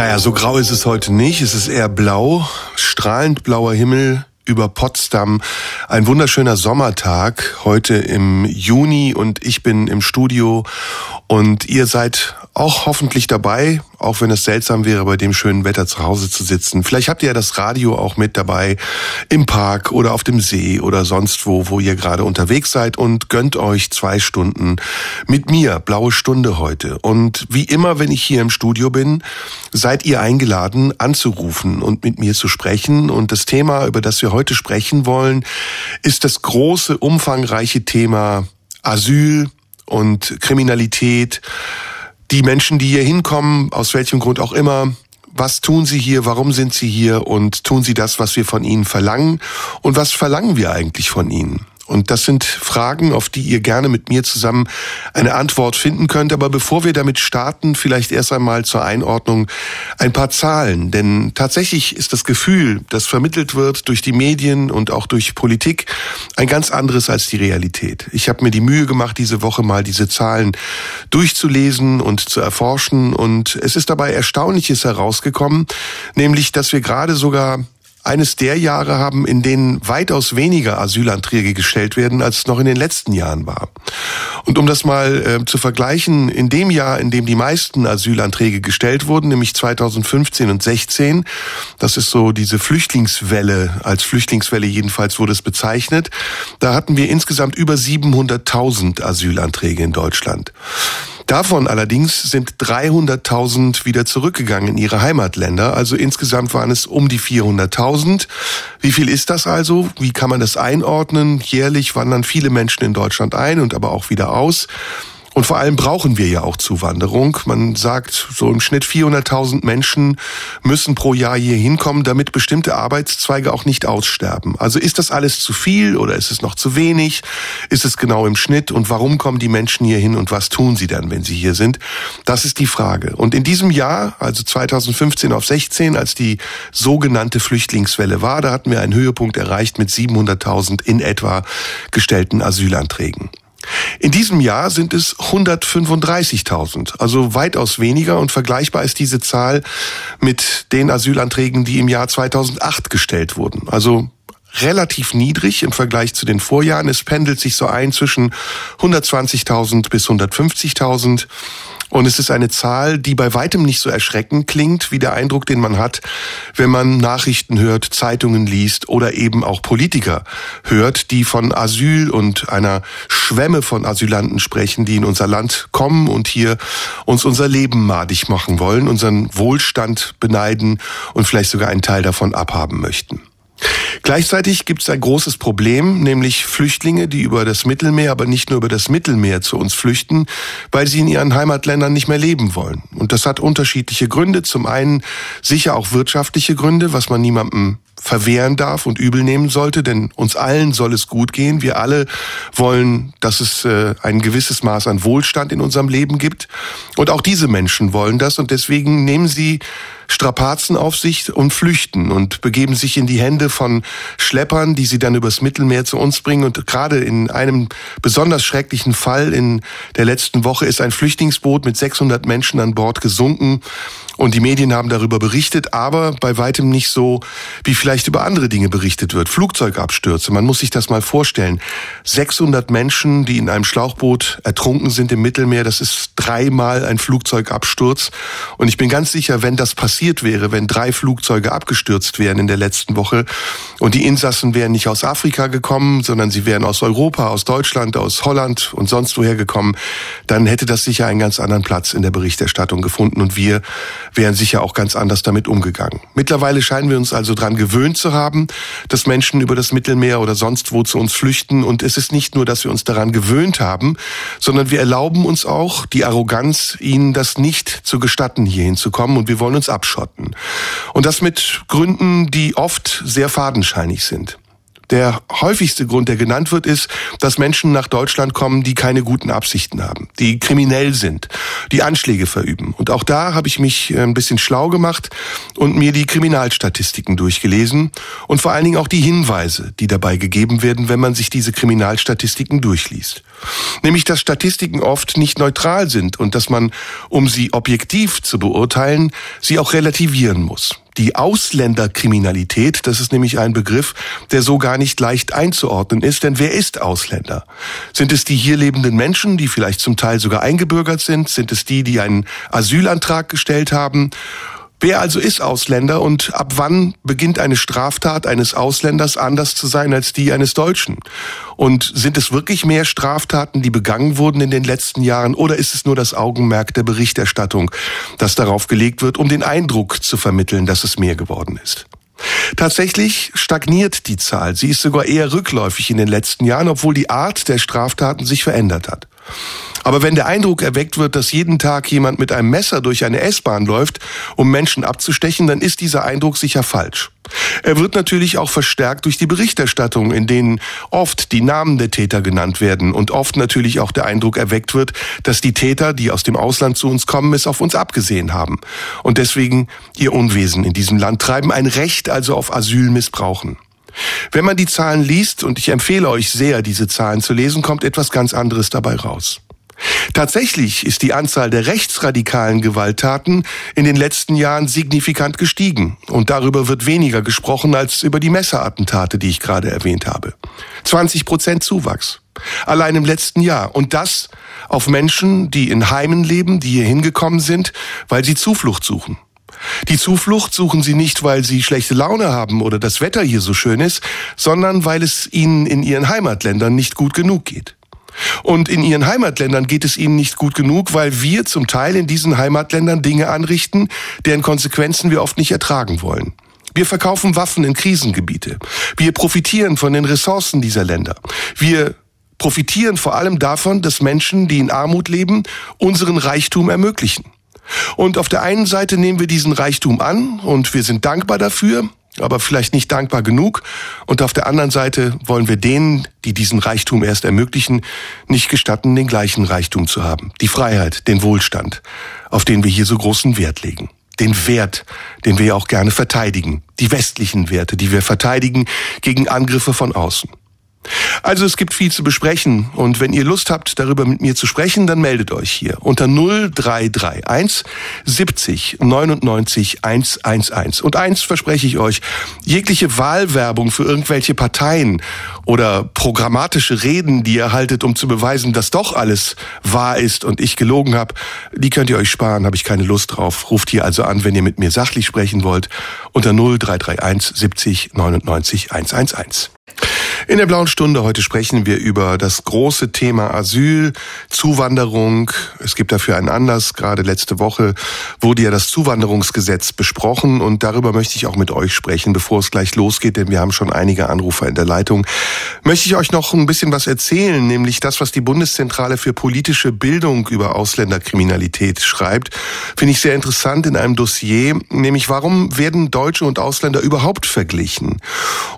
Naja, so grau ist es heute nicht. Es ist eher blau, strahlend blauer Himmel über Potsdam. Ein wunderschöner Sommertag heute im Juni und ich bin im Studio und ihr seid auch hoffentlich dabei, auch wenn es seltsam wäre, bei dem schönen Wetter zu Hause zu sitzen. Vielleicht habt ihr ja das Radio auch mit dabei im Park oder auf dem See oder sonst wo, wo ihr gerade unterwegs seid und gönnt euch zwei Stunden mit mir, blaue Stunde heute. Und wie immer, wenn ich hier im Studio bin, seid ihr eingeladen anzurufen und mit mir zu sprechen. Und das Thema, über das wir heute sprechen wollen, ist das große, umfangreiche Thema Asyl und Kriminalität die Menschen, die hier hinkommen, aus welchem Grund auch immer, was tun sie hier, warum sind sie hier und tun sie das, was wir von ihnen verlangen und was verlangen wir eigentlich von ihnen? Und das sind Fragen, auf die ihr gerne mit mir zusammen eine Antwort finden könnt. Aber bevor wir damit starten, vielleicht erst einmal zur Einordnung ein paar Zahlen. Denn tatsächlich ist das Gefühl, das vermittelt wird durch die Medien und auch durch Politik, ein ganz anderes als die Realität. Ich habe mir die Mühe gemacht, diese Woche mal diese Zahlen durchzulesen und zu erforschen. Und es ist dabei Erstaunliches herausgekommen, nämlich, dass wir gerade sogar eines der Jahre haben, in denen weitaus weniger Asylanträge gestellt werden, als es noch in den letzten Jahren war. Und um das mal äh, zu vergleichen, in dem Jahr, in dem die meisten Asylanträge gestellt wurden, nämlich 2015 und 16, das ist so diese Flüchtlingswelle, als Flüchtlingswelle jedenfalls wurde es bezeichnet, da hatten wir insgesamt über 700.000 Asylanträge in Deutschland. Davon allerdings sind 300.000 wieder zurückgegangen in ihre Heimatländer. Also insgesamt waren es um die 400.000. Wie viel ist das also? Wie kann man das einordnen? Jährlich wandern viele Menschen in Deutschland ein und aber auch wieder aus. Und vor allem brauchen wir ja auch Zuwanderung. Man sagt, so im Schnitt 400.000 Menschen müssen pro Jahr hier hinkommen, damit bestimmte Arbeitszweige auch nicht aussterben. Also ist das alles zu viel oder ist es noch zu wenig? Ist es genau im Schnitt? Und warum kommen die Menschen hier hin und was tun sie dann, wenn sie hier sind? Das ist die Frage. Und in diesem Jahr, also 2015 auf 16, als die sogenannte Flüchtlingswelle war, da hatten wir einen Höhepunkt erreicht mit 700.000 in etwa gestellten Asylanträgen. In diesem Jahr sind es 135.000, also weitaus weniger und vergleichbar ist diese Zahl mit den Asylanträgen, die im Jahr 2008 gestellt wurden. Also relativ niedrig im Vergleich zu den Vorjahren. Es pendelt sich so ein zwischen 120.000 bis 150.000. Und es ist eine Zahl, die bei weitem nicht so erschreckend klingt, wie der Eindruck, den man hat, wenn man Nachrichten hört, Zeitungen liest oder eben auch Politiker hört, die von Asyl und einer Schwemme von Asylanten sprechen, die in unser Land kommen und hier uns unser Leben madig machen wollen, unseren Wohlstand beneiden und vielleicht sogar einen Teil davon abhaben möchten. Gleichzeitig gibt es ein großes Problem, nämlich Flüchtlinge, die über das Mittelmeer, aber nicht nur über das Mittelmeer zu uns flüchten, weil sie in ihren Heimatländern nicht mehr leben wollen. Und das hat unterschiedliche Gründe. Zum einen sicher auch wirtschaftliche Gründe, was man niemandem verwehren darf und übel nehmen sollte, denn uns allen soll es gut gehen. Wir alle wollen, dass es äh, ein gewisses Maß an Wohlstand in unserem Leben gibt. Und auch diese Menschen wollen das und deswegen nehmen sie Strapazen auf sich und flüchten und begeben sich in die Hände von Schleppern, die sie dann übers Mittelmeer zu uns bringen. Und gerade in einem besonders schrecklichen Fall in der letzten Woche ist ein Flüchtlingsboot mit 600 Menschen an Bord gesunken. Und die Medien haben darüber berichtet, aber bei weitem nicht so, wie vielleicht über andere Dinge berichtet wird. Flugzeugabstürze, man muss sich das mal vorstellen. 600 Menschen, die in einem Schlauchboot ertrunken sind im Mittelmeer, das ist dreimal ein Flugzeugabsturz. Und ich bin ganz sicher, wenn das passiert wäre, wenn drei Flugzeuge abgestürzt wären in der letzten Woche und die Insassen wären nicht aus Afrika gekommen, sondern sie wären aus Europa, aus Deutschland, aus Holland und sonst woher gekommen, dann hätte das sicher einen ganz anderen Platz in der Berichterstattung gefunden und wir wären sicher auch ganz anders damit umgegangen. Mittlerweile scheinen wir uns also dran gewöhnt zu haben, dass Menschen über das Mittelmeer oder sonst wo zu uns flüchten. Und es ist nicht nur, dass wir uns daran gewöhnt haben, sondern wir erlauben uns auch die Arroganz, ihnen das nicht zu gestatten, hier hinzukommen. Und wir wollen uns abschließen abschotten. Und das mit Gründen, die oft sehr fadenscheinig sind. Der häufigste Grund, der genannt wird, ist, dass Menschen nach Deutschland kommen, die keine guten Absichten haben, die kriminell sind, die Anschläge verüben. Und auch da habe ich mich äh, ein bisschen schlau gemacht und mir die Kriminalstatistiken durchgelesen und vor allen Dingen auch die Hinweise, die dabei gegeben werden, wenn man sich diese Kriminalstatistiken durchliest. Nämlich, dass Statistiken oft nicht neutral sind und dass man, um sie objektiv zu beurteilen, sie auch relativieren muss. Die Ausländerkriminalität, das ist nämlich ein Begriff, der so gar nicht leicht einzuordnen ist, denn wer ist Ausländer? Sind es die hier lebenden Menschen, die vielleicht zum Teil sogar eingebürgert sind? Sind es die, die einen Asylantrag gestellt haben? Wer also ist Ausländer und ab wann beginnt eine Straftat eines Ausländers anders zu sein als die eines Deutschen? Und sind es wirklich mehr Straftaten, die begangen wurden in den letzten Jahren oder ist es nur das Augenmerk der Berichterstattung, das darauf gelegt wird, um den Eindruck zu vermitteln, dass es mehr geworden ist? Tatsächlich stagniert die Zahl. Sie ist sogar eher rückläufig in den letzten Jahren, obwohl die Art der Straftaten sich verändert hat. Aber wenn der Eindruck erweckt wird, dass jeden Tag jemand mit einem Messer durch eine S-Bahn läuft, um Menschen abzustechen, dann ist dieser Eindruck sicher falsch. Er wird natürlich auch verstärkt durch die Berichterstattung, in denen oft die Namen der Täter genannt werden und oft natürlich auch der Eindruck erweckt wird, dass die Täter, die aus dem Ausland zu uns kommen, es auf uns abgesehen haben und deswegen ihr Unwesen in diesem Land treiben, ein Recht also auf Asyl missbrauchen. Wenn man die Zahlen liest, und ich empfehle euch sehr, diese Zahlen zu lesen, kommt etwas ganz anderes dabei raus. Tatsächlich ist die Anzahl der rechtsradikalen Gewalttaten in den letzten Jahren signifikant gestiegen. Und darüber wird weniger gesprochen als über die Messerattentate, die ich gerade erwähnt habe. 20 Prozent Zuwachs. Allein im letzten Jahr. Und das auf Menschen, die in Heimen leben, die hier hingekommen sind, weil sie Zuflucht suchen. Die Zuflucht suchen sie nicht, weil sie schlechte Laune haben oder das Wetter hier so schön ist, sondern weil es ihnen in ihren Heimatländern nicht gut genug geht. Und in ihren Heimatländern geht es ihnen nicht gut genug, weil wir zum Teil in diesen Heimatländern Dinge anrichten, deren Konsequenzen wir oft nicht ertragen wollen. Wir verkaufen Waffen in Krisengebiete. Wir profitieren von den Ressourcen dieser Länder. Wir profitieren vor allem davon, dass Menschen, die in Armut leben, unseren Reichtum ermöglichen. Und auf der einen Seite nehmen wir diesen Reichtum an und wir sind dankbar dafür, aber vielleicht nicht dankbar genug. Und auf der anderen Seite wollen wir denen, die diesen Reichtum erst ermöglichen, nicht gestatten, den gleichen Reichtum zu haben. Die Freiheit, den Wohlstand, auf den wir hier so großen Wert legen. Den Wert, den wir auch gerne verteidigen. Die westlichen Werte, die wir verteidigen gegen Angriffe von außen. Also es gibt viel zu besprechen und wenn ihr Lust habt, darüber mit mir zu sprechen, dann meldet euch hier unter 0331 70 99 111. Und eins verspreche ich euch, jegliche Wahlwerbung für irgendwelche Parteien oder programmatische Reden, die ihr haltet, um zu beweisen, dass doch alles wahr ist und ich gelogen habe, die könnt ihr euch sparen, habe ich keine Lust drauf. Ruft hier also an, wenn ihr mit mir sachlich sprechen wollt, unter 0331 70 99 111. In der blauen Stunde heute sprechen wir über das große Thema Asyl, Zuwanderung. Es gibt dafür einen Anlass. Gerade letzte Woche wurde ja das Zuwanderungsgesetz besprochen und darüber möchte ich auch mit euch sprechen, bevor es gleich losgeht, denn wir haben schon einige Anrufer in der Leitung. Möchte ich euch noch ein bisschen was erzählen, nämlich das, was die Bundeszentrale für politische Bildung über Ausländerkriminalität schreibt, finde ich sehr interessant in einem Dossier, nämlich warum werden Deutsche und Ausländer überhaupt verglichen?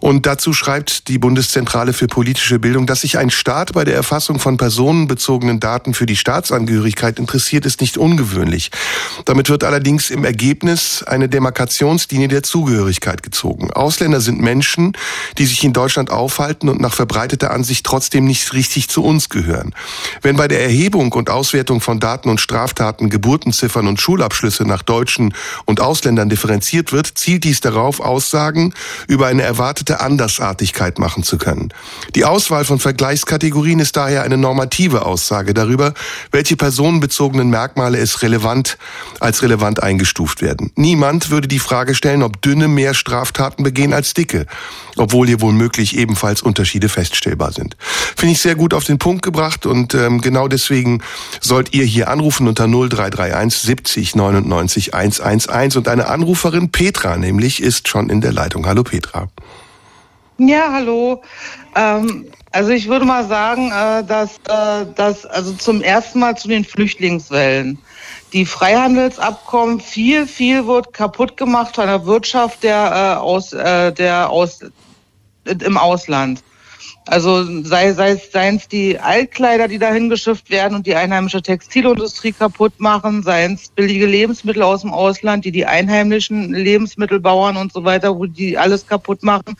Und dazu schreibt die Bundeszentrale Bundeszentrale für politische Bildung, dass sich ein Staat bei der Erfassung von personenbezogenen Daten für die Staatsangehörigkeit interessiert, ist nicht ungewöhnlich. Damit wird allerdings im Ergebnis eine Demarkationslinie der Zugehörigkeit gezogen. Ausländer sind Menschen, die sich in Deutschland aufhalten und nach verbreiteter Ansicht trotzdem nicht richtig zu uns gehören. Wenn bei der Erhebung und Auswertung von Daten und Straftaten Geburtenziffern und Schulabschlüsse nach Deutschen und Ausländern differenziert wird, zielt dies darauf, Aussagen über eine erwartete Andersartigkeit machen zu können. Die Auswahl von Vergleichskategorien ist daher eine normative Aussage darüber, welche personenbezogenen Merkmale es relevant als relevant eingestuft werden. Niemand würde die Frage stellen, ob Dünne mehr Straftaten begehen als Dicke, obwohl hier womöglich ebenfalls Unterschiede feststellbar sind. Finde ich sehr gut auf den Punkt gebracht und ähm, genau deswegen sollt ihr hier anrufen unter 0331 70 99 111 und eine Anruferin Petra nämlich ist schon in der Leitung. Hallo Petra. Ja, hallo. Ähm, also ich würde mal sagen, äh, dass, äh, dass also zum ersten Mal zu den Flüchtlingswellen. die Freihandelsabkommen, viel, viel wird kaputt gemacht von der Wirtschaft der, äh, aus, äh, der aus, im Ausland. Also sei, sei, seien es die Altkleider, die dahin geschifft werden und die einheimische Textilindustrie kaputt machen, seien es billige Lebensmittel aus dem Ausland, die die einheimischen Lebensmittelbauern und so weiter, wo die alles kaputt machen.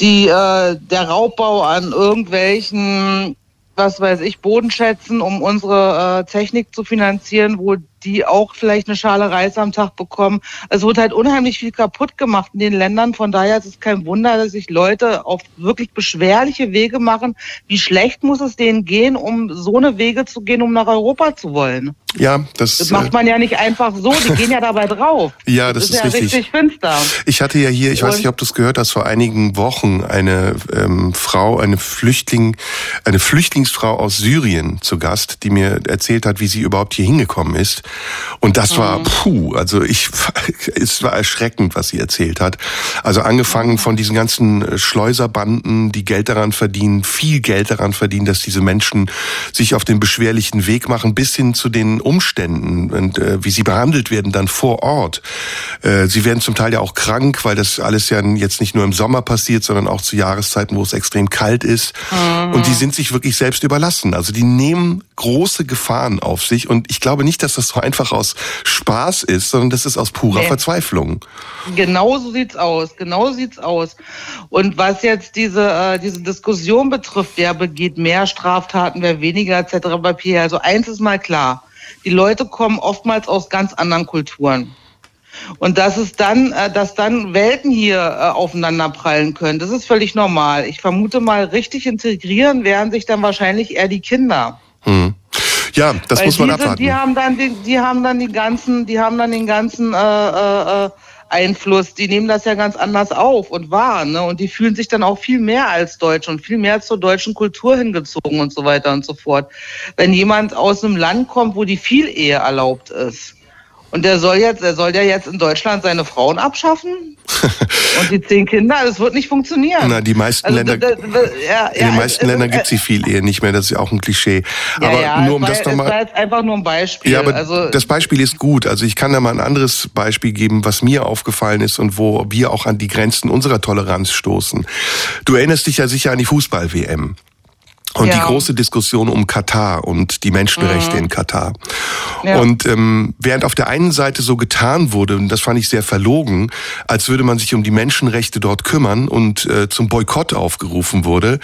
Die, äh, der Raubbau an irgendwelchen was weiß ich, Bodenschätzen, um unsere äh, Technik zu finanzieren, wo die auch vielleicht eine Schale Reis am Tag bekommen. Es wird halt unheimlich viel kaputt gemacht in den Ländern. Von daher ist es kein Wunder, dass sich Leute auf wirklich beschwerliche Wege machen. Wie schlecht muss es denen gehen, um so eine Wege zu gehen, um nach Europa zu wollen? Ja, das, das macht man ja nicht einfach so. Die gehen ja dabei drauf. Ja, das, das ist, ist ja richtig. richtig finster. Ich hatte ja hier, ich Und weiß nicht, ob du es gehört hast, vor einigen Wochen eine ähm, Frau, eine Flüchtling, eine Flüchtlingsfrau aus Syrien zu Gast, die mir erzählt hat, wie sie überhaupt hier hingekommen ist. Und das war, mhm. puh, also ich, es war erschreckend, was sie erzählt hat. Also angefangen von diesen ganzen äh, Schleuserbanden, die Geld daran verdienen, viel Geld daran verdienen, dass diese Menschen sich auf den beschwerlichen Weg machen, bis hin zu den Umständen und äh, wie sie behandelt werden dann vor Ort. Äh, sie werden zum Teil ja auch krank, weil das alles ja jetzt nicht nur im Sommer passiert, sondern auch zu Jahreszeiten, wo es extrem kalt ist. Mhm. Und die sind sich wirklich selbst überlassen. Also die nehmen große Gefahren auf sich. Und ich glaube nicht, dass das so einfach aus Spaß ist, sondern das ist aus purer nee. Verzweiflung. Genau so sieht's aus. Genau so sieht's aus. Und was jetzt diese, äh, diese Diskussion betrifft, wer begeht mehr Straftaten, wer weniger etc. Papier. Also eins ist mal klar. Die Leute kommen oftmals aus ganz anderen Kulturen. Und dass es dann, äh, dass dann Welten hier äh, aufeinanderprallen können, das ist völlig normal. Ich vermute mal, richtig integrieren werden sich dann wahrscheinlich eher die Kinder. Hm. Ja, das Weil muss man die abwarten. die haben dann die, die haben dann die ganzen, die haben dann den ganzen äh, äh, äh, Einfluss. Die nehmen das ja ganz anders auf und wahr, ne? Und die fühlen sich dann auch viel mehr als Deutsch und viel mehr zur deutschen Kultur hingezogen und so weiter und so fort. Wenn jemand aus einem Land kommt, wo die Vielehe erlaubt ist, und der soll jetzt, er soll ja jetzt in Deutschland seine Frauen abschaffen und die zehn Kinder. Das wird nicht funktionieren. Na, die meisten also, Länder, das, das, ja, in den meisten Ländern gibt es die viel Ehe nicht mehr. Das ist ja auch ein Klischee. Ja, aber ja, nur um das nochmal. Das war jetzt einfach nur ein Beispiel. Ja, aber also, das Beispiel ist gut. Also ich kann da mal ein anderes Beispiel geben, was mir aufgefallen ist und wo wir auch an die Grenzen unserer Toleranz stoßen. Du erinnerst dich ja sicher an die Fußball-WM. Und ja. die große Diskussion um Katar und die Menschenrechte mhm. in Katar. Ja. Und ähm, während auf der einen Seite so getan wurde, und das fand ich sehr verlogen, als würde man sich um die Menschenrechte dort kümmern und äh, zum Boykott aufgerufen wurde,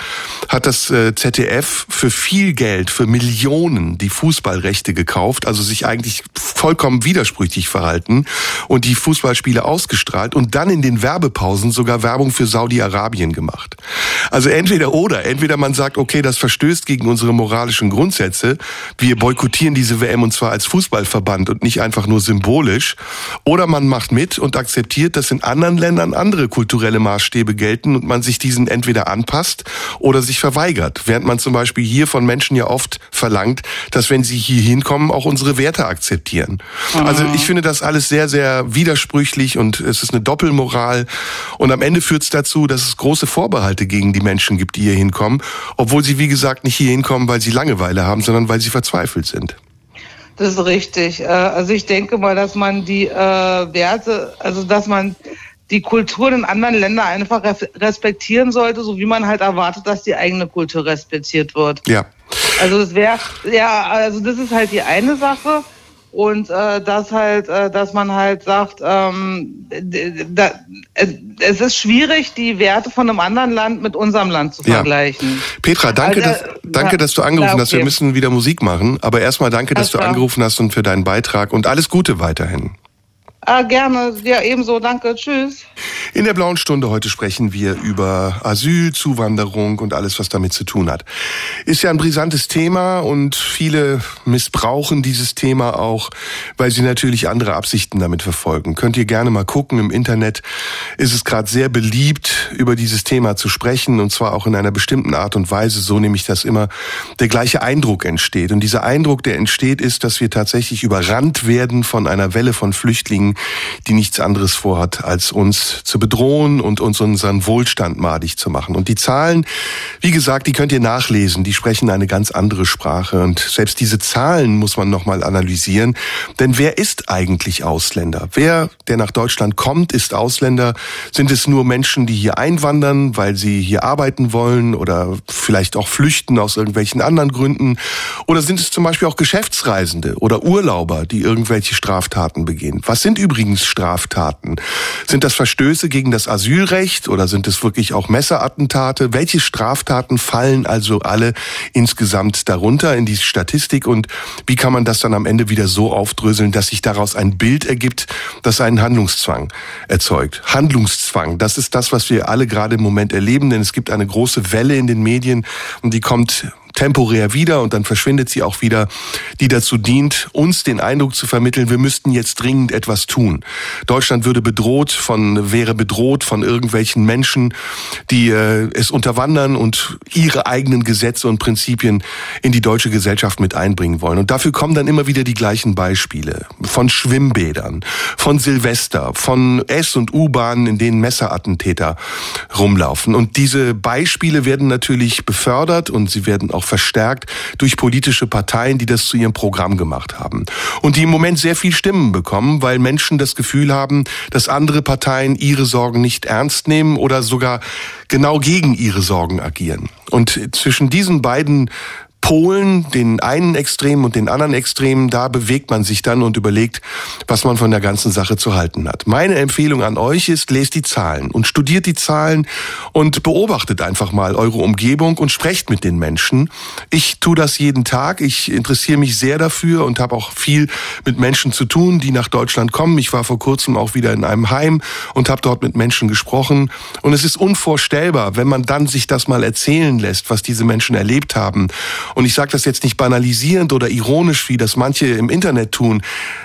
hat das äh, ZDF für viel Geld, für Millionen die Fußballrechte gekauft, also sich eigentlich vollkommen widersprüchlich verhalten und die Fußballspiele ausgestrahlt und dann in den Werbepausen sogar Werbung für Saudi-Arabien gemacht. Also entweder oder, entweder man sagt, okay, das verstößt gegen unsere moralischen Grundsätze. Wir boykottieren diese WM und zwar als Fußballverband und nicht einfach nur symbolisch. Oder man macht mit und akzeptiert, dass in anderen Ländern andere kulturelle Maßstäbe gelten und man sich diesen entweder anpasst oder sich verweigert. Während man zum Beispiel hier von Menschen ja oft verlangt, dass wenn sie hier hinkommen, auch unsere Werte akzeptieren. Mhm. Also ich finde das alles sehr, sehr widersprüchlich und es ist eine Doppelmoral. Und am Ende führt es dazu, dass es große Vorbehalte gegen die Menschen gibt, die hier hinkommen, obwohl sie, wie wie gesagt, nicht hier hinkommen, weil sie Langeweile haben, sondern weil sie verzweifelt sind. Das ist richtig. Äh, also ich denke mal, dass man die äh, Werte, also dass man die Kulturen in anderen Ländern einfach respektieren sollte, so wie man halt erwartet, dass die eigene Kultur respektiert wird. Ja. Also das wäre, ja, also das ist halt die eine Sache. Und äh, dass halt, äh, dass man halt sagt, ähm, da, es ist schwierig, die Werte von einem anderen Land mit unserem Land zu vergleichen. Ja. Petra, danke, also, dass, danke, dass du angerufen okay. hast. Wir müssen wieder Musik machen. Aber erstmal danke, dass du angerufen hast und für deinen Beitrag und alles Gute weiterhin. Ah, gerne. Ja, ebenso. Danke. Tschüss. In der blauen Stunde heute sprechen wir über Asyl, Zuwanderung und alles, was damit zu tun hat. Ist ja ein brisantes Thema und viele missbrauchen dieses Thema auch, weil sie natürlich andere Absichten damit verfolgen. Könnt ihr gerne mal gucken. Im Internet ist es gerade sehr beliebt, über dieses Thema zu sprechen und zwar auch in einer bestimmten Art und Weise, so nämlich, dass immer der gleiche Eindruck entsteht. Und dieser Eindruck, der entsteht, ist, dass wir tatsächlich überrannt werden von einer Welle von Flüchtlingen, die nichts anderes vorhat, als uns zu bedrohen und uns unseren Wohlstand madig zu machen. Und die Zahlen, wie gesagt, die könnt ihr nachlesen, die sprechen eine ganz andere Sprache. Und selbst diese Zahlen muss man nochmal analysieren. Denn wer ist eigentlich Ausländer? Wer, der nach Deutschland kommt, ist Ausländer? Sind es nur Menschen, die hier einwandern, weil sie hier arbeiten wollen oder vielleicht auch flüchten aus irgendwelchen anderen Gründen? Oder sind es zum Beispiel auch Geschäftsreisende oder Urlauber, die irgendwelche Straftaten begehen? Was sind übrigens Straftaten? Sind das Verstöße gegen das Asylrecht oder sind es wirklich auch Messerattentate? Welche Straftaten fallen also alle insgesamt darunter in die Statistik und wie kann man das dann am Ende wieder so aufdröseln, dass sich daraus ein Bild ergibt, das einen Handlungszwang erzeugt? Handlungszwang, das ist das, was wir alle gerade im Moment erleben, denn es gibt eine große Welle in den Medien und die kommt temporär wieder und dann verschwindet sie auch wieder, die dazu dient, uns den Eindruck zu vermitteln, wir müssten jetzt dringend etwas tun. Deutschland würde bedroht von, wäre bedroht von irgendwelchen Menschen, die äh, es unterwandern und ihre eigenen Gesetze und Prinzipien in die deutsche Gesellschaft mit einbringen wollen. Und dafür kommen dann immer wieder die gleichen Beispiele. Von Schwimmbädern, von Silvester, von S- und U-Bahnen, in denen Messerattentäter rumlaufen. Und diese Beispiele werden natürlich befördert und sie werden auch verstärkt durch politische Parteien, die das zu ihrem Programm gemacht haben. Und die im Moment sehr viel Stimmen bekommen, weil Menschen das Gefühl haben, dass andere Parteien ihre Sorgen nicht ernst nehmen oder sogar genau gegen ihre Sorgen agieren. Und zwischen diesen beiden Polen, den einen Extrem und den anderen Extremen, da bewegt man sich dann und überlegt, was man von der ganzen Sache zu halten hat. Meine Empfehlung an euch ist, lest die Zahlen und studiert die Zahlen und beobachtet einfach mal eure Umgebung und sprecht mit den Menschen. Ich tue das jeden Tag. Ich interessiere mich sehr dafür und habe auch viel mit Menschen zu tun, die nach Deutschland kommen. Ich war vor kurzem auch wieder in einem Heim und habe dort mit Menschen gesprochen. Und es ist unvorstellbar, wenn man dann sich das mal erzählen lässt, was diese Menschen erlebt haben und ich sage das jetzt nicht banalisierend oder ironisch, wie das manche im Internet tun,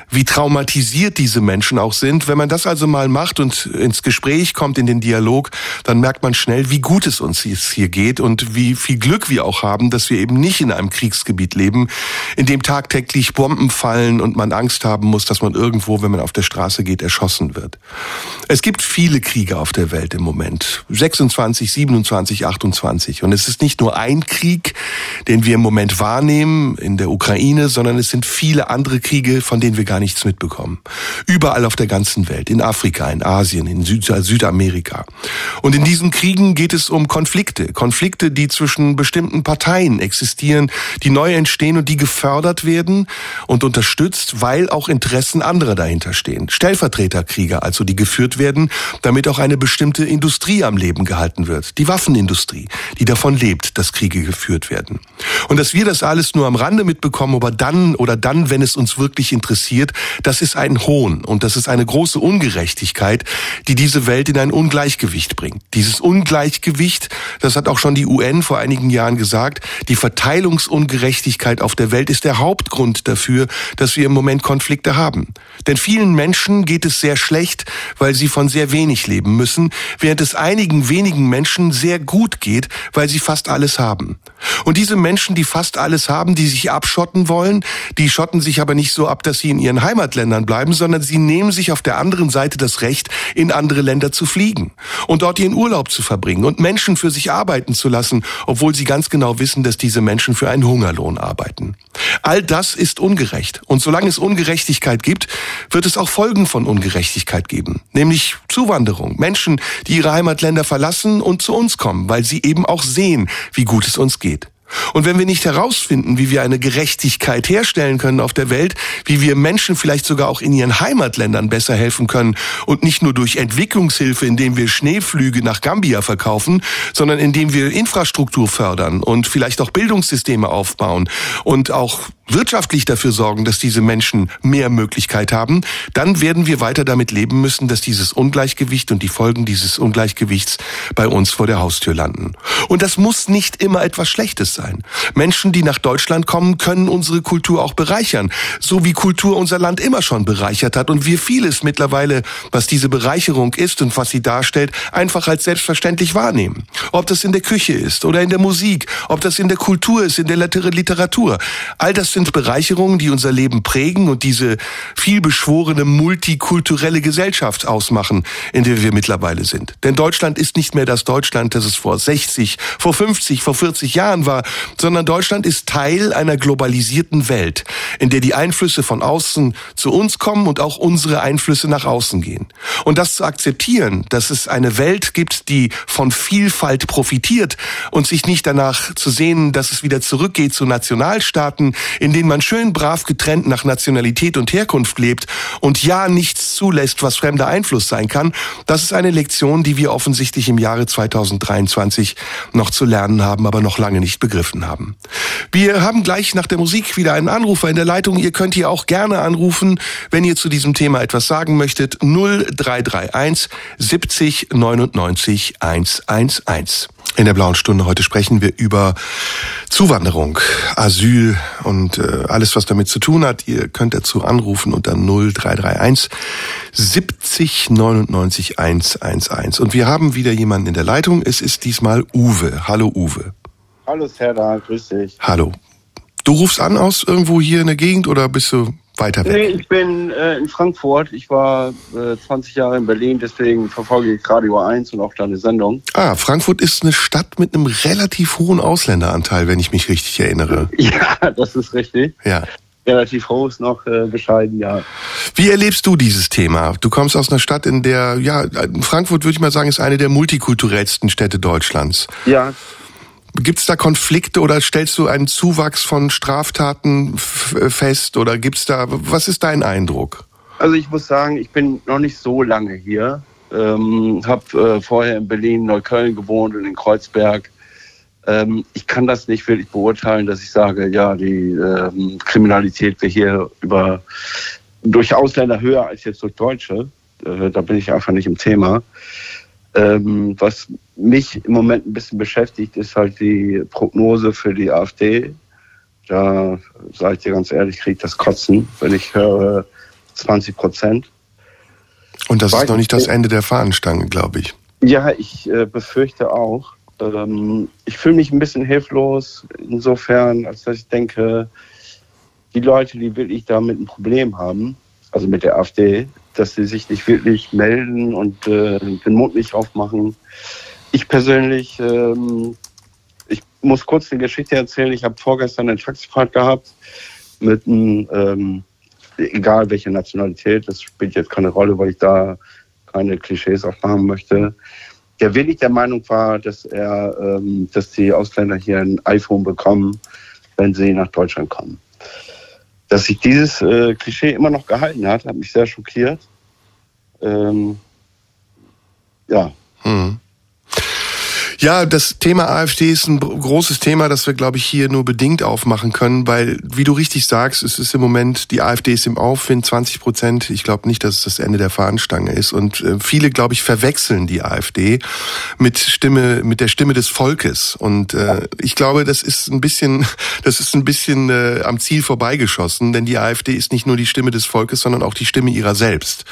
wie traumatisiert diese Menschen auch sind. Wenn man das also mal macht und ins Gespräch kommt, in den Dialog, dann merkt man schnell, wie gut es uns hier geht und wie viel Glück wir auch haben, dass wir eben nicht in einem Kriegsgebiet leben, in dem tagtäglich Bomben fallen und man Angst haben muss, dass man irgendwo, wenn man auf der Straße geht, erschossen wird. Es gibt viele Kriege auf der Welt im Moment. 26, 27, 28. Und es ist nicht nur ein Krieg, den wir im Moment wahrnehmen in der Ukraine, sondern es sind viele andere Kriege, von denen wir gar nichts mitbekommen. Überall auf der ganzen Welt, in Afrika, in Asien, in Süd Südamerika. Und in diesen Kriegen geht es um Konflikte. Konflikte, die zwischen bestimmten Parteien existieren, die neu entstehen und die gefördert werden und unterstützt, weil auch Interessen anderer dahinter stehen. Stellvertreterkriege also, die geführt werden, damit auch eine bestimmte Industrie am Leben gehalten wird. Die Waffenindustrie, die davon lebt, dass Kriege geführt werden. Und dass wir das alles nur am Rande mitbekommen, aber dann oder dann, wenn es uns wirklich interessiert, das ist ein Hohn und das ist eine große Ungerechtigkeit, die diese Welt in ein Ungleichgewicht bringt. Dieses Ungleichgewicht, das hat auch schon die UN vor einigen Jahren gesagt, die Verteilungsungerechtigkeit auf der Welt ist der Hauptgrund dafür, dass wir im Moment Konflikte haben. Denn vielen Menschen geht es sehr schlecht, weil sie von sehr wenig leben müssen, während es einigen wenigen Menschen sehr gut geht, weil sie fast alles haben. Und diese Menschen, die fast alles haben, die sich abschotten wollen, die schotten sich aber nicht so ab, dass sie in ihren Heimatländern bleiben, sondern sie nehmen sich auf der anderen Seite das Recht, in andere Länder zu fliegen und dort ihren Urlaub zu verbringen und Menschen für sich arbeiten zu lassen, obwohl sie ganz genau wissen, dass diese Menschen für einen Hungerlohn arbeiten. All das ist ungerecht. Und solange es Ungerechtigkeit gibt, wird es auch Folgen von Ungerechtigkeit geben, nämlich Zuwanderung. Menschen, die ihre Heimatländer verlassen und zu uns kommen, weil sie eben auch sehen, wie gut es uns geht. Und wenn wir nicht herausfinden, wie wir eine Gerechtigkeit herstellen können auf der Welt, wie wir Menschen vielleicht sogar auch in ihren Heimatländern besser helfen können und nicht nur durch Entwicklungshilfe, indem wir Schneeflüge nach Gambia verkaufen, sondern indem wir Infrastruktur fördern und vielleicht auch Bildungssysteme aufbauen und auch wirtschaftlich dafür sorgen, dass diese Menschen mehr Möglichkeit haben, dann werden wir weiter damit leben müssen, dass dieses Ungleichgewicht und die Folgen dieses Ungleichgewichts bei uns vor der Haustür landen. Und das muss nicht immer etwas Schlechtes sein sein. Menschen, die nach Deutschland kommen, können unsere Kultur auch bereichern, so wie Kultur unser Land immer schon bereichert hat und wir vieles mittlerweile, was diese Bereicherung ist und was sie darstellt, einfach als selbstverständlich wahrnehmen. Ob das in der Küche ist oder in der Musik, ob das in der Kultur ist, in der Literatur. All das sind Bereicherungen, die unser Leben prägen und diese vielbeschworene multikulturelle Gesellschaft ausmachen, in der wir mittlerweile sind. Denn Deutschland ist nicht mehr das Deutschland, das es vor 60, vor 50, vor 40 Jahren war, sondern Deutschland ist Teil einer globalisierten Welt, in der die Einflüsse von außen zu uns kommen und auch unsere Einflüsse nach außen gehen. Und das zu akzeptieren, dass es eine Welt gibt, die von Vielfalt profitiert und sich nicht danach zu sehen, dass es wieder zurückgeht zu Nationalstaaten, in denen man schön brav getrennt nach Nationalität und Herkunft lebt und ja nichts zulässt, was fremder Einfluss sein kann, das ist eine Lektion, die wir offensichtlich im Jahre 2023 noch zu lernen haben, aber noch lange nicht begriffen haben. Wir haben gleich nach der Musik wieder einen Anrufer in der Leitung. Ihr könnt hier auch gerne anrufen, wenn ihr zu diesem Thema etwas sagen möchtet. 0331 70 99 111. In der blauen Stunde heute sprechen wir über Zuwanderung, Asyl und äh, alles, was damit zu tun hat. Ihr könnt dazu anrufen unter 0331 70 99 111. Und wir haben wieder jemanden in der Leitung. Es ist diesmal Uwe. Hallo Uwe. Hallo Serda, grüß dich. Hallo. Du rufst an aus irgendwo hier in der Gegend oder bist du weiter weg? Nee, ich bin äh, in Frankfurt. Ich war äh, 20 Jahre in Berlin, deswegen verfolge ich Radio 1 und auch deine Sendung. Ah, Frankfurt ist eine Stadt mit einem relativ hohen Ausländeranteil, wenn ich mich richtig erinnere. Ja, das ist richtig. Ja. Relativ hoch ist noch äh, bescheiden, ja. Wie erlebst du dieses Thema? Du kommst aus einer Stadt, in der, ja, Frankfurt würde ich mal sagen, ist eine der multikulturellsten Städte Deutschlands. Ja, Gibt es da Konflikte oder stellst du einen Zuwachs von Straftaten fest oder gibt's da, was ist dein Eindruck? Also ich muss sagen, ich bin noch nicht so lange hier. Ähm, habe äh, vorher in Berlin, Neukölln gewohnt und in Kreuzberg. Ähm, ich kann das nicht wirklich beurteilen, dass ich sage, ja, die ähm, Kriminalität wäre hier über durch Ausländer höher als jetzt durch Deutsche. Äh, da bin ich einfach nicht im Thema. Ähm, was mich im Moment ein bisschen beschäftigt, ist halt die Prognose für die AfD. Da sage ich dir ganz ehrlich, kriege ich das Kotzen, wenn ich höre 20 Prozent. Und das ist noch nicht das Ende der Fahnenstange, glaube ich. Ja, ich äh, befürchte auch. Ähm, ich fühle mich ein bisschen hilflos, insofern, als dass ich denke, die Leute, die wirklich damit ein Problem haben, also mit der AfD, dass sie sich nicht wirklich melden und äh, den Mund nicht aufmachen. Ich persönlich, ähm, ich muss kurz eine Geschichte erzählen. Ich habe vorgestern eine Taxifahrt gehabt mit einem, ähm, egal welche Nationalität, das spielt jetzt keine Rolle, weil ich da keine Klischees aufmachen möchte. Der wirklich der Meinung war, dass er, ähm, dass die Ausländer hier ein iPhone bekommen, wenn sie nach Deutschland kommen dass sich dieses äh, Klischee immer noch gehalten hat, hat mich sehr schockiert. Ähm, ja. Hm. Ja, das Thema AfD ist ein großes Thema, das wir, glaube ich, hier nur bedingt aufmachen können, weil, wie du richtig sagst, es ist im Moment, die AfD ist im Aufwind, 20 Prozent. Ich glaube nicht, dass es das Ende der Fahnenstange ist. Und äh, viele, glaube ich, verwechseln die AfD mit Stimme, mit der Stimme des Volkes. Und äh, ich glaube, das ist ein bisschen, das ist ein bisschen äh, am Ziel vorbeigeschossen, denn die AfD ist nicht nur die Stimme des Volkes, sondern auch die Stimme ihrer selbst.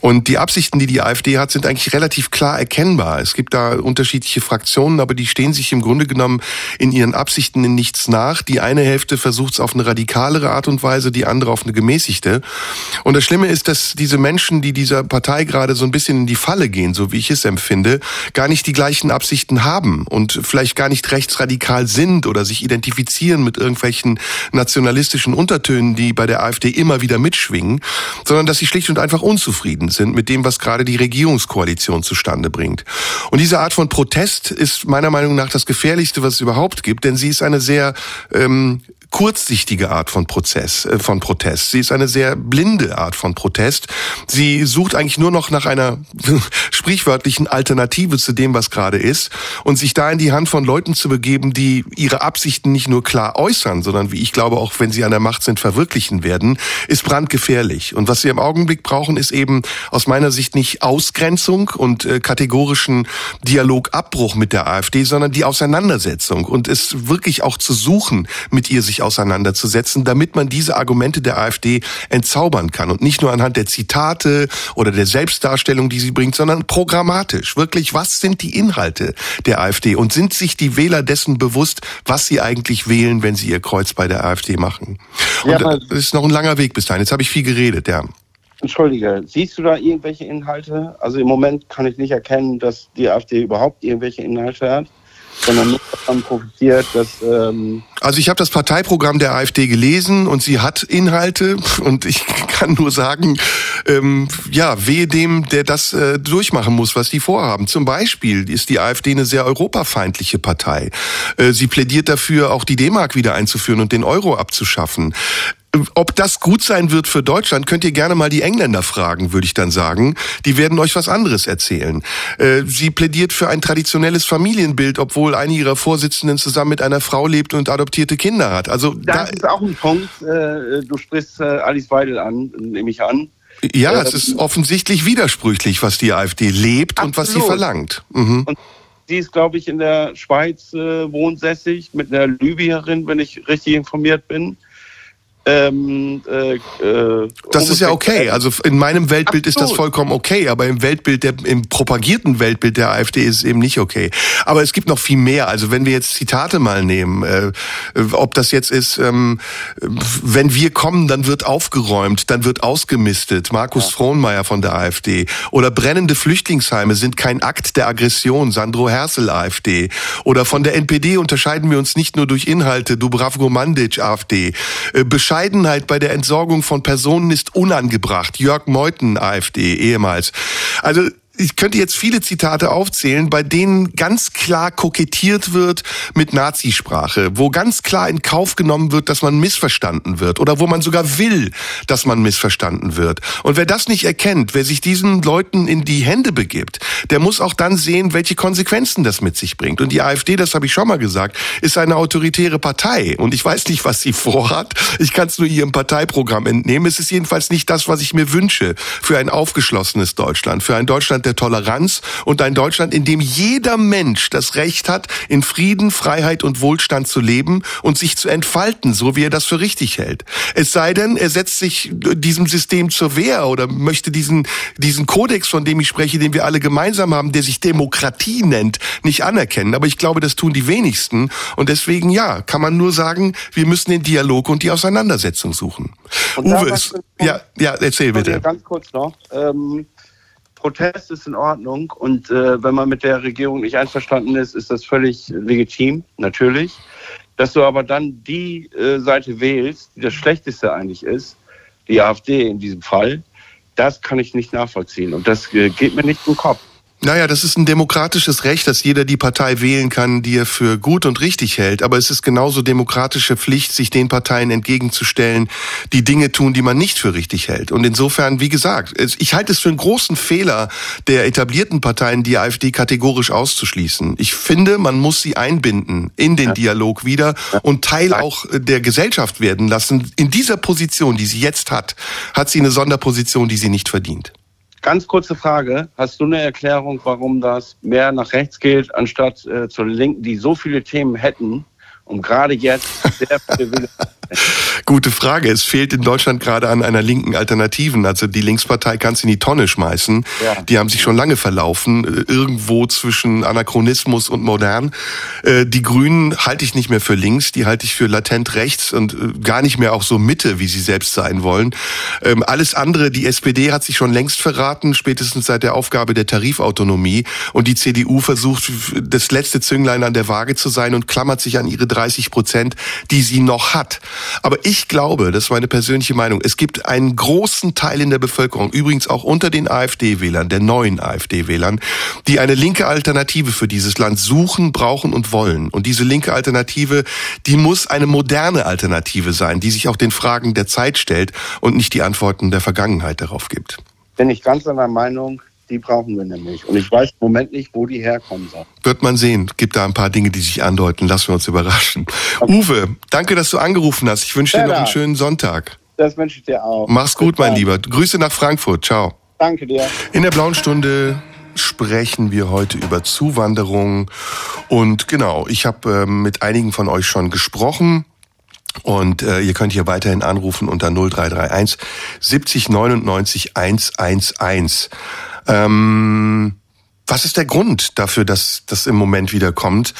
Und die Absichten, die die AfD hat, sind eigentlich relativ klar erkennbar. Es gibt da unterschiedliche Fraktionen, aber die stehen sich im Grunde genommen in ihren Absichten in nichts nach. Die eine Hälfte versucht es auf eine radikalere Art und Weise, die andere auf eine gemäßigte. Und das Schlimme ist, dass diese Menschen, die dieser Partei gerade so ein bisschen in die Falle gehen, so wie ich es empfinde, gar nicht die gleichen Absichten haben und vielleicht gar nicht rechtsradikal sind oder sich identifizieren mit irgendwelchen nationalistischen Untertönen, die bei der AfD immer wieder mitschwingen, sondern dass sie schlicht und einfach unzufrieden sind mit dem, was gerade die Regierungskoalition zustande bringt. Und diese Art von Protest ist meiner Meinung nach das Gefährlichste, was es überhaupt gibt, denn sie ist eine sehr ähm, kurzsichtige Art von Prozess, äh, von Protest. Sie ist eine sehr blinde Art von Protest. Sie sucht eigentlich nur noch nach einer sprichwörtlichen Alternative zu dem, was gerade ist und sich da in die Hand von Leuten zu begeben, die ihre Absichten nicht nur klar äußern, sondern wie ich glaube auch, wenn sie an der Macht sind, verwirklichen werden, ist brandgefährlich. Und was sie im Augenblick brauchen, ist eben aus meiner Sicht nicht Ausgrenzung und äh, kategorischen Dialogabbruch mit der AfD, sondern die Auseinandersetzung und es wirklich auch zu suchen, mit ihr sich auseinanderzusetzen, damit man diese Argumente der AfD entzaubern kann und nicht nur anhand der Zitate oder der Selbstdarstellung, die sie bringt, sondern programmatisch. Wirklich, was sind die Inhalte der AfD und sind sich die Wähler dessen bewusst, was sie eigentlich wählen, wenn sie ihr Kreuz bei der AfD machen? Und ja, das ist noch ein langer Weg bis dahin. Jetzt habe ich viel geredet, ja. Entschuldige, siehst du da irgendwelche Inhalte? Also im Moment kann ich nicht erkennen, dass die AfD überhaupt irgendwelche Inhalte hat sondern nur davon profitiert, dass. Ähm also ich habe das Parteiprogramm der AfD gelesen und sie hat Inhalte und ich kann nur sagen, ähm, ja, wehe dem, der das äh, durchmachen muss, was die vorhaben. Zum Beispiel ist die AfD eine sehr europafeindliche Partei. Äh, sie plädiert dafür, auch die D-Mark wieder einzuführen und den Euro abzuschaffen. Ob das gut sein wird für Deutschland, könnt ihr gerne mal die Engländer fragen, würde ich dann sagen. Die werden euch was anderes erzählen. Äh, sie plädiert für ein traditionelles Familienbild, obwohl eine ihrer Vorsitzenden zusammen mit einer Frau lebt und adoptierte Kinder hat. Also das da ist auch ein Punkt. Äh, du sprichst äh, Alice Weidel an, nehme ich an. Ja, es ist offensichtlich widersprüchlich, was die AfD lebt Absolut. und was sie verlangt. Mhm. Und sie ist, glaube ich, in der Schweiz äh, wohnsässig mit einer Libyerin, wenn ich richtig informiert bin. Ähm, äh, äh, das ist ja okay. Also in meinem Weltbild Absolut. ist das vollkommen okay, aber im Weltbild der, im propagierten Weltbild der AfD ist es eben nicht okay. Aber es gibt noch viel mehr. Also wenn wir jetzt Zitate mal nehmen, äh, ob das jetzt ist, ähm, wenn wir kommen, dann wird aufgeräumt, dann wird ausgemistet. Markus ja. Frohnmeier von der AfD. Oder brennende Flüchtlingsheime sind kein Akt der Aggression. Sandro Hersel, AfD. Oder von der NPD unterscheiden wir uns nicht nur durch Inhalte. Dubravko Mandic, AfD. Äh, Bescheidenheit bei der Entsorgung von Personen ist unangebracht. Jörg Meuthen, AfD, ehemals. Also ich könnte jetzt viele Zitate aufzählen, bei denen ganz klar kokettiert wird mit Nazisprache, wo ganz klar in Kauf genommen wird, dass man missverstanden wird oder wo man sogar will, dass man missverstanden wird. Und wer das nicht erkennt, wer sich diesen Leuten in die Hände begibt, der muss auch dann sehen, welche Konsequenzen das mit sich bringt. Und die AfD, das habe ich schon mal gesagt, ist eine autoritäre Partei. Und ich weiß nicht, was sie vorhat. Ich kann es nur ihrem Parteiprogramm entnehmen. Es ist jedenfalls nicht das, was ich mir wünsche für ein aufgeschlossenes Deutschland, für ein Deutschland der Toleranz und ein Deutschland, in dem jeder Mensch das Recht hat, in Frieden, Freiheit und Wohlstand zu leben und sich zu entfalten, so wie er das für richtig hält. Es sei denn, er setzt sich diesem System zur Wehr oder möchte diesen, diesen Kodex, von dem ich spreche, den wir alle gemeinsam haben, der sich Demokratie nennt, nicht anerkennen. Aber ich glaube, das tun die wenigsten. Und deswegen, ja, kann man nur sagen, wir müssen den Dialog und die Auseinandersetzung suchen. Und Uwe, ist, ja, ja, erzähl bitte. Ganz kurz noch. Ähm Protest ist in Ordnung und äh, wenn man mit der Regierung nicht einverstanden ist, ist das völlig legitim, natürlich. Dass du aber dann die äh, Seite wählst, die das Schlechteste eigentlich ist, die AfD in diesem Fall, das kann ich nicht nachvollziehen und das äh, geht mir nicht im Kopf. Naja, das ist ein demokratisches Recht, dass jeder die Partei wählen kann, die er für gut und richtig hält. Aber es ist genauso demokratische Pflicht, sich den Parteien entgegenzustellen, die Dinge tun, die man nicht für richtig hält. Und insofern, wie gesagt, ich halte es für einen großen Fehler der etablierten Parteien, die AfD kategorisch auszuschließen. Ich finde, man muss sie einbinden in den Dialog wieder und Teil auch der Gesellschaft werden lassen. In dieser Position, die sie jetzt hat, hat sie eine Sonderposition, die sie nicht verdient. Ganz kurze Frage. Hast du eine Erklärung, warum das mehr nach rechts geht, anstatt äh, zur Linken, die so viele Themen hätten, um gerade jetzt sehr viele Gute Frage. Es fehlt in Deutschland gerade an einer linken Alternativen. Also die Linkspartei kann es in die Tonne schmeißen. Ja. Die haben sich schon lange verlaufen, äh, irgendwo zwischen Anachronismus und modern. Äh, die Grünen halte ich nicht mehr für links, die halte ich für latent rechts und äh, gar nicht mehr auch so Mitte, wie sie selbst sein wollen. Ähm, alles andere, die SPD hat sich schon längst verraten, spätestens seit der Aufgabe der Tarifautonomie. Und die CDU versucht, das letzte Zünglein an der Waage zu sein und klammert sich an ihre 30 Prozent, die sie noch hat. Aber ich glaube, das ist meine persönliche Meinung, es gibt einen großen Teil in der Bevölkerung, übrigens auch unter den AfD-Wählern, der neuen AfD-Wählern, die eine linke Alternative für dieses Land suchen, brauchen und wollen. Und diese linke Alternative, die muss eine moderne Alternative sein, die sich auch den Fragen der Zeit stellt und nicht die Antworten der Vergangenheit darauf gibt. Bin ich ganz einer Meinung, die brauchen wir nämlich. Und ich weiß im Moment nicht, wo die herkommen sollen. Wird man sehen. Gibt da ein paar Dinge, die sich andeuten. Lassen wir uns überraschen. Okay. Uwe, danke, dass du angerufen hast. Ich wünsche dir noch einen schönen Sonntag. Das wünsche ich dir auch. Mach's gut, mein Lieber. Grüße nach Frankfurt. Ciao. Danke dir. In der blauen Stunde sprechen wir heute über Zuwanderung. Und genau, ich habe äh, mit einigen von euch schon gesprochen. Und äh, ihr könnt hier weiterhin anrufen unter 0331 70 99 111. Ähm, was ist der Grund dafür, dass das im Moment wieder kommt?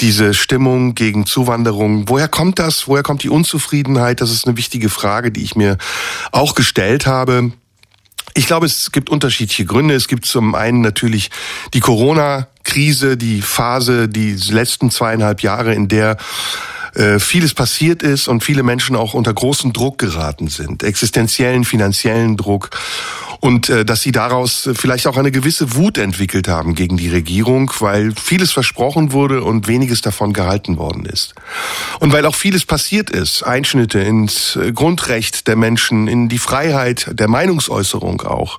Diese Stimmung gegen Zuwanderung. Woher kommt das? Woher kommt die Unzufriedenheit? Das ist eine wichtige Frage, die ich mir auch gestellt habe. Ich glaube, es gibt unterschiedliche Gründe. Es gibt zum einen natürlich die Corona-Krise, die Phase, die letzten zweieinhalb Jahre, in der äh, vieles passiert ist und viele Menschen auch unter großen Druck geraten sind, existenziellen, finanziellen Druck und äh, dass sie daraus vielleicht auch eine gewisse Wut entwickelt haben gegen die Regierung, weil vieles versprochen wurde und weniges davon gehalten worden ist. Und weil auch vieles passiert ist, Einschnitte ins äh, Grundrecht der Menschen, in die Freiheit der Meinungsäußerung auch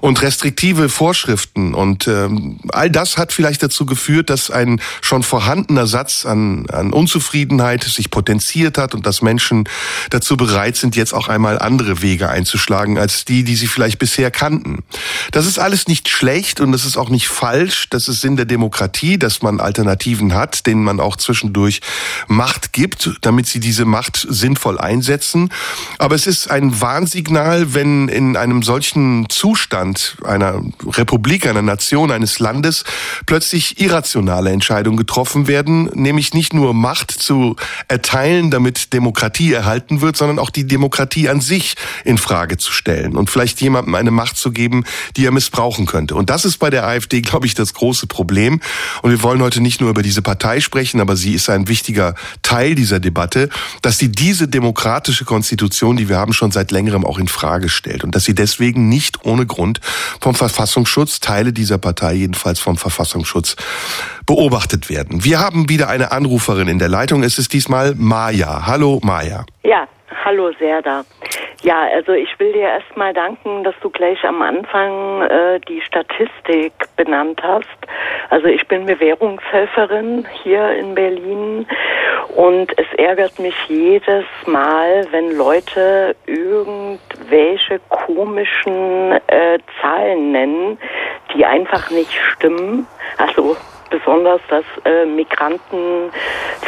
und restriktive Vorschriften und ähm, all das hat vielleicht dazu geführt, dass ein schon vorhandener Satz an, an Unzufriedenheit sich potenziert hat und dass Menschen dazu bereit sind, jetzt auch einmal andere Wege einzuschlagen als die, die sie vielleicht bisher kannten. Das ist alles nicht schlecht und das ist auch nicht falsch. Das ist Sinn der Demokratie, dass man Alternativen hat, denen man auch zwischendurch Macht gibt, damit sie diese Macht sinnvoll einsetzen. Aber es ist ein Warnsignal, wenn in einem solchen Zustand einer Republik, einer Nation, eines Landes plötzlich irrationale Entscheidungen getroffen werden, nämlich nicht nur Macht zu erteilen, damit Demokratie erhalten wird, sondern auch die Demokratie an sich in Frage zu stellen und vielleicht jemandem eine Macht zu geben, die er missbrauchen könnte. Und das ist bei der AfD, glaube ich, das große Problem. Und wir wollen heute nicht nur über diese Partei sprechen, aber sie ist ein wichtiger Teil dieser Debatte, dass sie diese demokratische Konstitution, die wir haben, schon seit längerem auch in Frage stellt und dass sie deswegen nicht ohne Grund vom Verfassungsschutz, Teile dieser Partei jedenfalls vom Verfassungsschutz, beobachtet werden. Wir haben wieder eine Anruferin in der Leitung. Es ist diesmal Maja. Hallo Maja. Ja, hallo Serda. Ja, also ich will dir erstmal danken, dass du gleich am Anfang äh, die Statistik benannt hast. Also ich bin Bewährungshelferin hier in Berlin und es ärgert mich jedes Mal, wenn Leute irgendwelche komischen äh, Zahlen nennen, die einfach nicht stimmen. Also besonders, dass äh, Migranten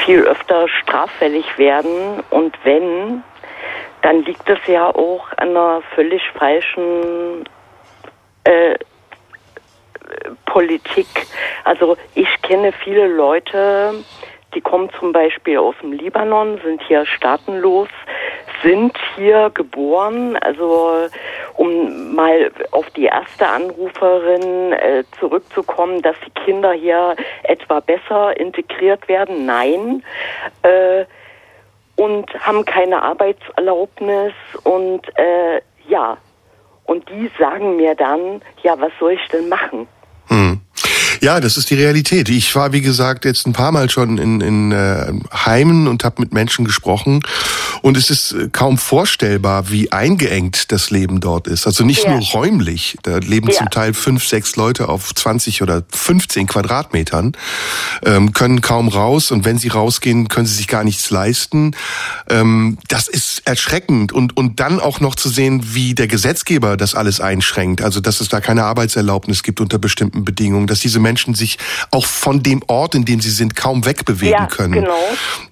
viel öfter straffällig werden und wenn, dann liegt es ja auch an einer völlig falschen äh, Politik. Also ich kenne viele Leute, die kommen zum Beispiel aus dem Libanon, sind hier staatenlos, sind hier geboren. Also um mal auf die erste Anruferin äh, zurückzukommen, dass die Kinder hier etwa besser integriert werden. Nein. Äh, und haben keine Arbeitserlaubnis und äh, ja, und die sagen mir dann, ja, was soll ich denn machen? Ja, das ist die Realität. Ich war, wie gesagt, jetzt ein paar Mal schon in, in äh, Heimen und habe mit Menschen gesprochen. Und es ist äh, kaum vorstellbar, wie eingeengt das Leben dort ist. Also nicht ja. nur räumlich. Da leben ja. zum Teil fünf, sechs Leute auf 20 oder 15 Quadratmetern, ähm, können kaum raus. Und wenn sie rausgehen, können sie sich gar nichts leisten. Ähm, das ist erschreckend. Und, und dann auch noch zu sehen, wie der Gesetzgeber das alles einschränkt. Also, dass es da keine Arbeitserlaubnis gibt unter bestimmten Bedingungen, dass diese Menschen sich auch von dem Ort, in dem sie sind, kaum wegbewegen ja, können. Genau.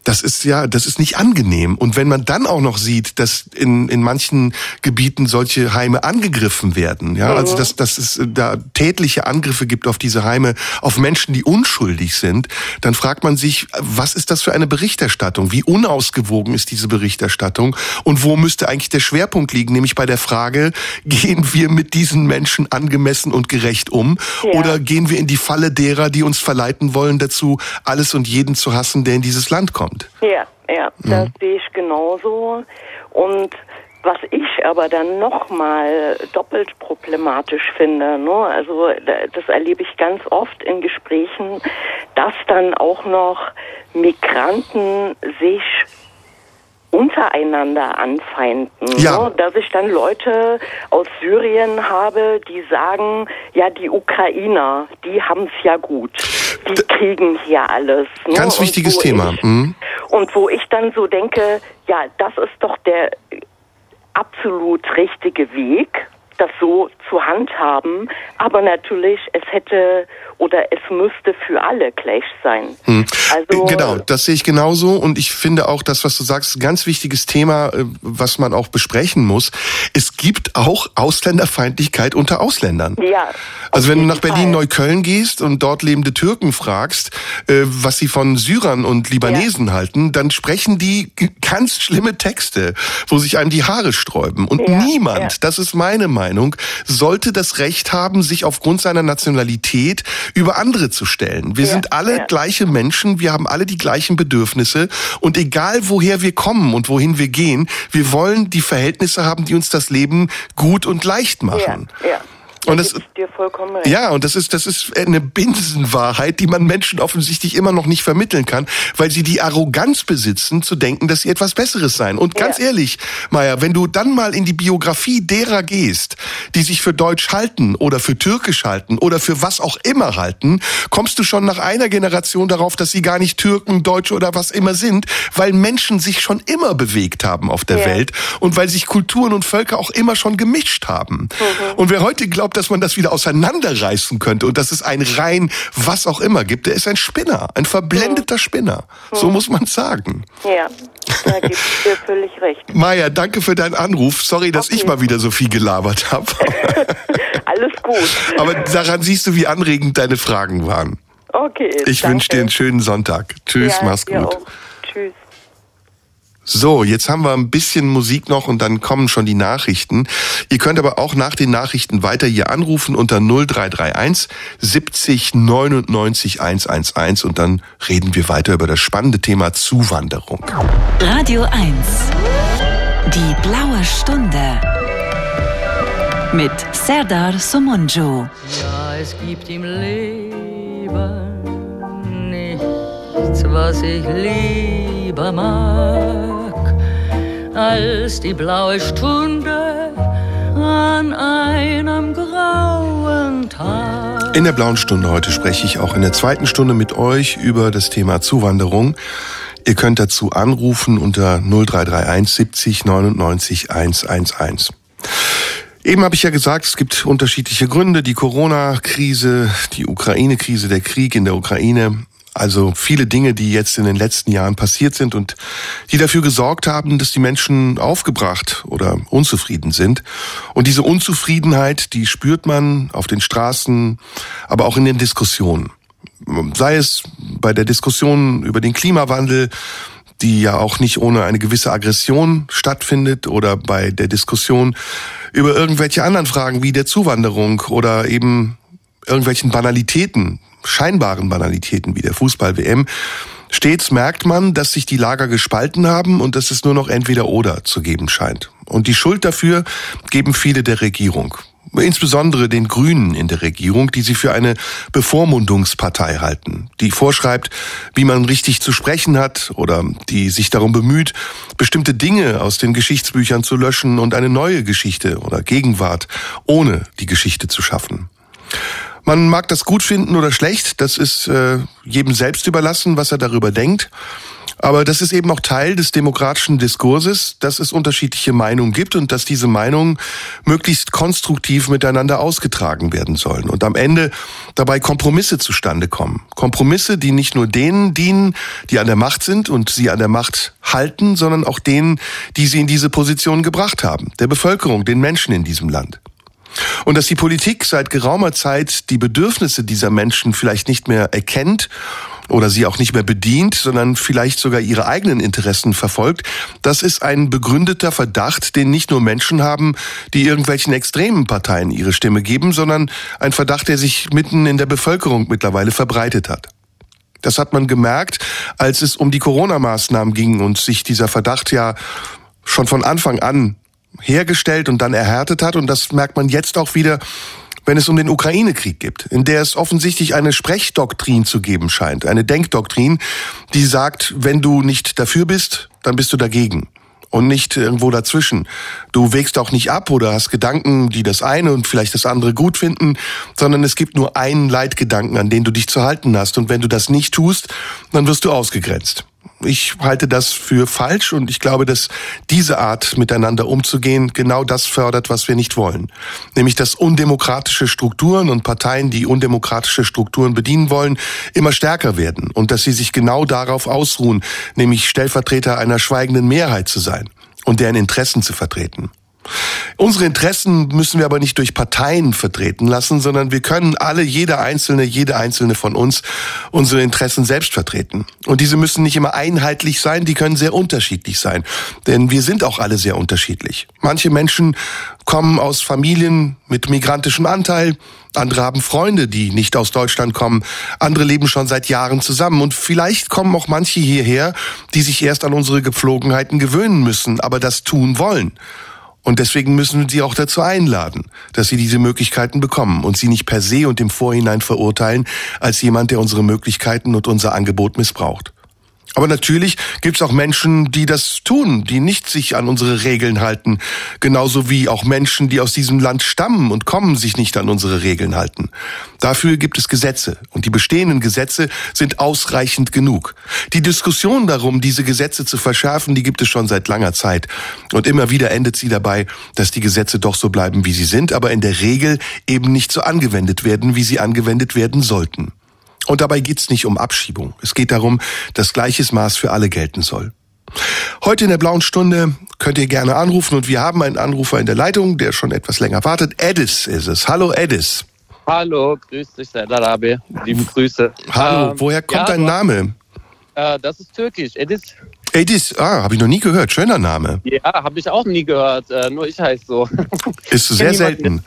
Das ist ja, das ist nicht angenehm. Und wenn man dann auch noch sieht, dass in, in manchen Gebieten solche Heime angegriffen werden, ja, also mhm. also dass, dass es da tätliche Angriffe gibt auf diese Heime, auf Menschen, die unschuldig sind, dann fragt man sich, was ist das für eine Berichterstattung? Wie unausgewogen ist diese Berichterstattung? Und wo müsste eigentlich der Schwerpunkt liegen? Nämlich bei der Frage, gehen wir mit diesen Menschen angemessen und gerecht um? Ja. Oder gehen wir in die Falle derer, die uns verleiten wollen, dazu alles und jeden zu hassen, der in dieses Land kommt. Ja, ja, das sehe ich genauso. Und was ich aber dann nochmal doppelt problematisch finde, ne? also da- das erlebe ich ganz oft in Gesprächen, dass dann auch noch Migranten sich untereinander anfeinden. Ja. Ne? Dass ich dann Leute aus Syrien habe, die sagen, ja, die Ukrainer, die haben es ja gut. Die kriegen hier alles. Ne? Ganz Und wichtiges Thema. Ich, Mhm. und wo ich dann so denke, ja, das ist doch der absolut richtige Weg, das so zu handhaben. Aber natürlich, es hätte oder es müsste für alle gleich sein. Also, Genau, das sehe ich genauso und ich finde auch das, was du sagst, ein ganz wichtiges Thema, äh, was man auch besprechen muss. Es gibt auch Ausländerfeindlichkeit unter Ausländern. Ja. Also wenn du nach Berlin Fall. Neukölln gehst und dort lebende Türken fragst, äh, was sie von Syrern und Libanesen halten, dann sprechen die ganz schlimme Texte, wo sich einem die Haare sträuben. Und Ja, niemand, ja. das ist meine Meinung, sollte das Recht haben, sich aufgrund seiner Nationalität über andere zu stellen. Wir Ja, sind alle ja. gleiche Menschen, wir haben alle die gleichen Bedürfnisse und egal woher wir kommen und wohin wir gehen, wir wollen die Verhältnisse haben, die uns das Leben gut und leicht machen. ja. Und Da das- dir vollkommen recht. Ja, und das ist, das ist eine Binsenwahrheit, die man Menschen offensichtlich immer noch nicht vermitteln kann, weil sie die Arroganz besitzen, zu denken, dass sie etwas Besseres seien. Und ganz Ja. ehrlich, Maya, wenn du dann mal in die Biografie derer gehst, die sich für Deutsch halten oder für Türkisch halten oder für was auch immer halten, kommst du schon nach einer Generation darauf, dass sie gar nicht Türken, Deutsche oder was immer sind, weil Menschen sich schon immer bewegt haben auf der Ja. Welt und weil sich Kulturen und Völker auch immer schon gemischt haben. Und wer heute glaubt, dass man das wieder auseinanderreißen könnte und dass es ein rein was auch immer gibt, der ist ein Spinner, ein verblendeter Spinner. So muss man sagen. Ja, da gebe ich dir völlig recht. Maja, danke für deinen Anruf. Sorry, dass Okay. ich mal wieder so viel gelabert habe. Alles gut. Aber daran siehst du, wie anregend deine Fragen waren. Okay. Ich wünsche dir einen schönen Sonntag. Tschüss, ja, mach's gut. Tschüss. So, jetzt haben wir ein bisschen Musik noch und dann kommen schon die Nachrichten. Ihr könnt aber auch nach den Nachrichten weiter hier anrufen unter 0331 70 99 111 und dann reden wir weiter über das spannende Thema Zuwanderung. Radio 1. Die blaue Stunde. Mit Serdar Somunjo. Ja, es gibt im Leben nichts, was ich lieber mag, als die blaue Stunde an einem grauen Tag. In der blauen Stunde heute spreche ich auch in der zweiten Stunde mit euch über das Thema Zuwanderung. Ihr könnt dazu anrufen unter 0331 70 99 111. Eben habe ich ja gesagt, es gibt unterschiedliche Gründe. Die Corona-Krise, die Ukraine-Krise, der Krieg in der Ukraine. Also viele Dinge, die jetzt in den letzten Jahren passiert sind und die dafür gesorgt haben, dass die Menschen aufgebracht oder unzufrieden sind. Und diese Unzufriedenheit, die spürt man auf den Straßen, aber auch in den Diskussionen. Sei es bei der Diskussion über den Klimawandel, die ja auch nicht ohne eine gewisse Aggression stattfindet oder bei der Diskussion über irgendwelche anderen Fragen wie der Zuwanderung oder eben irgendwelchen Banalitäten, scheinbaren Banalitäten wie der Fußball-WM. Stets merkt man, dass sich die Lager gespalten haben und dass es nur noch entweder oder zu geben scheint. Und die Schuld dafür geben viele der Regierung. Insbesondere den Grünen in der Regierung, die sie für eine Bevormundungspartei halten, die vorschreibt, wie man richtig zu sprechen hat oder die sich darum bemüht, bestimmte Dinge aus den Geschichtsbüchern zu löschen und eine neue Geschichte oder Gegenwart ohne die Geschichte zu schaffen. Man mag das gut finden oder schlecht, das ist äh, jedem selbst überlassen, was er darüber denkt. Aber das ist eben auch Teil des demokratischen Diskurses, dass es unterschiedliche Meinungen gibt und dass diese Meinungen möglichst konstruktiv miteinander ausgetragen werden sollen und am Ende dabei Kompromisse zustande kommen. Kompromisse, die nicht nur denen dienen, die an der Macht sind und sie an der Macht halten, sondern auch denen, die sie in diese Position gebracht haben, der Bevölkerung, den Menschen in diesem Land. Und dass die Politik seit geraumer Zeit die Bedürfnisse dieser Menschen vielleicht nicht mehr erkennt oder sie auch nicht mehr bedient, sondern vielleicht sogar ihre eigenen Interessen verfolgt, das ist ein begründeter Verdacht, den nicht nur Menschen haben, die irgendwelchen extremen Parteien ihre Stimme geben, sondern ein Verdacht, der sich mitten in der Bevölkerung mittlerweile verbreitet hat. Das hat man gemerkt, als es um die Corona-Maßnahmen ging und sich dieser Verdacht ja schon von Anfang an hergestellt und dann erhärtet hat. Und das merkt man jetzt auch wieder, wenn es um den Ukraine-Krieg geht, in der es offensichtlich eine Sprechdoktrin zu geben scheint, eine Denkdoktrin, die sagt, wenn du nicht dafür bist, dann bist du dagegen und nicht irgendwo dazwischen. Du wägst auch nicht ab oder hast Gedanken, die das eine und vielleicht das andere gut finden, sondern es gibt nur einen Leitgedanken, an den du dich zu halten hast. Und wenn du das nicht tust, dann wirst du ausgegrenzt. Ich halte das für falsch und ich glaube, dass diese Art miteinander umzugehen genau das fördert, was wir nicht wollen. Nämlich, dass undemokratische Strukturen und Parteien, die undemokratische Strukturen bedienen wollen, immer stärker werden und dass sie sich genau darauf ausruhen, nämlich Stellvertreter einer schweigenden Mehrheit zu sein und deren Interessen zu vertreten. Unsere Interessen müssen wir aber nicht durch Parteien vertreten lassen, sondern wir können alle, jeder Einzelne, jede Einzelne von uns, unsere Interessen selbst vertreten. Und diese müssen nicht immer einheitlich sein, die können sehr unterschiedlich sein. Denn wir sind auch alle sehr unterschiedlich. Manche Menschen kommen aus Familien mit migrantischem Anteil, andere haben Freunde, die nicht aus Deutschland kommen, andere leben schon seit Jahren zusammen und vielleicht kommen auch manche hierher, die sich erst an unsere Gepflogenheiten gewöhnen müssen, aber das tun wollen. Und deswegen müssen wir sie auch dazu einladen, dass sie diese Möglichkeiten bekommen und sie nicht per se und im Vorhinein verurteilen als jemand, der unsere Möglichkeiten und unser Angebot missbraucht. Aber natürlich gibt es auch Menschen, die das tun, die nicht sich an unsere Regeln halten. Genauso wie auch Menschen, die aus diesem Land stammen und kommen, sich nicht an unsere Regeln halten. Dafür gibt es Gesetze. Und die bestehenden Gesetze sind ausreichend genug. Die Diskussion darum, diese Gesetze zu verschärfen, die gibt es schon seit langer Zeit. Und immer wieder endet sie dabei, dass die Gesetze doch so bleiben, wie sie sind, aber in der Regel eben nicht so angewendet werden, wie sie angewendet werden sollten. Und dabei geht's nicht um Abschiebung. Es geht darum, dass gleiches Maß für alle gelten soll. Heute in der blauen Stunde könnt ihr gerne anrufen und wir haben einen Anrufer in der Leitung, der schon etwas länger wartet. Edis ist es. Hallo Edis. Hallo, grüß dich, Serdarabi. Liebe Grüße. Hallo, ähm, woher kommt ja, dein Name? Äh, das ist türkisch, Edis. Edis, ah, habe ich noch nie gehört. Schöner Name. Ja, habe ich auch nie gehört. Äh, nur ich heiße so. Ist sehr selten.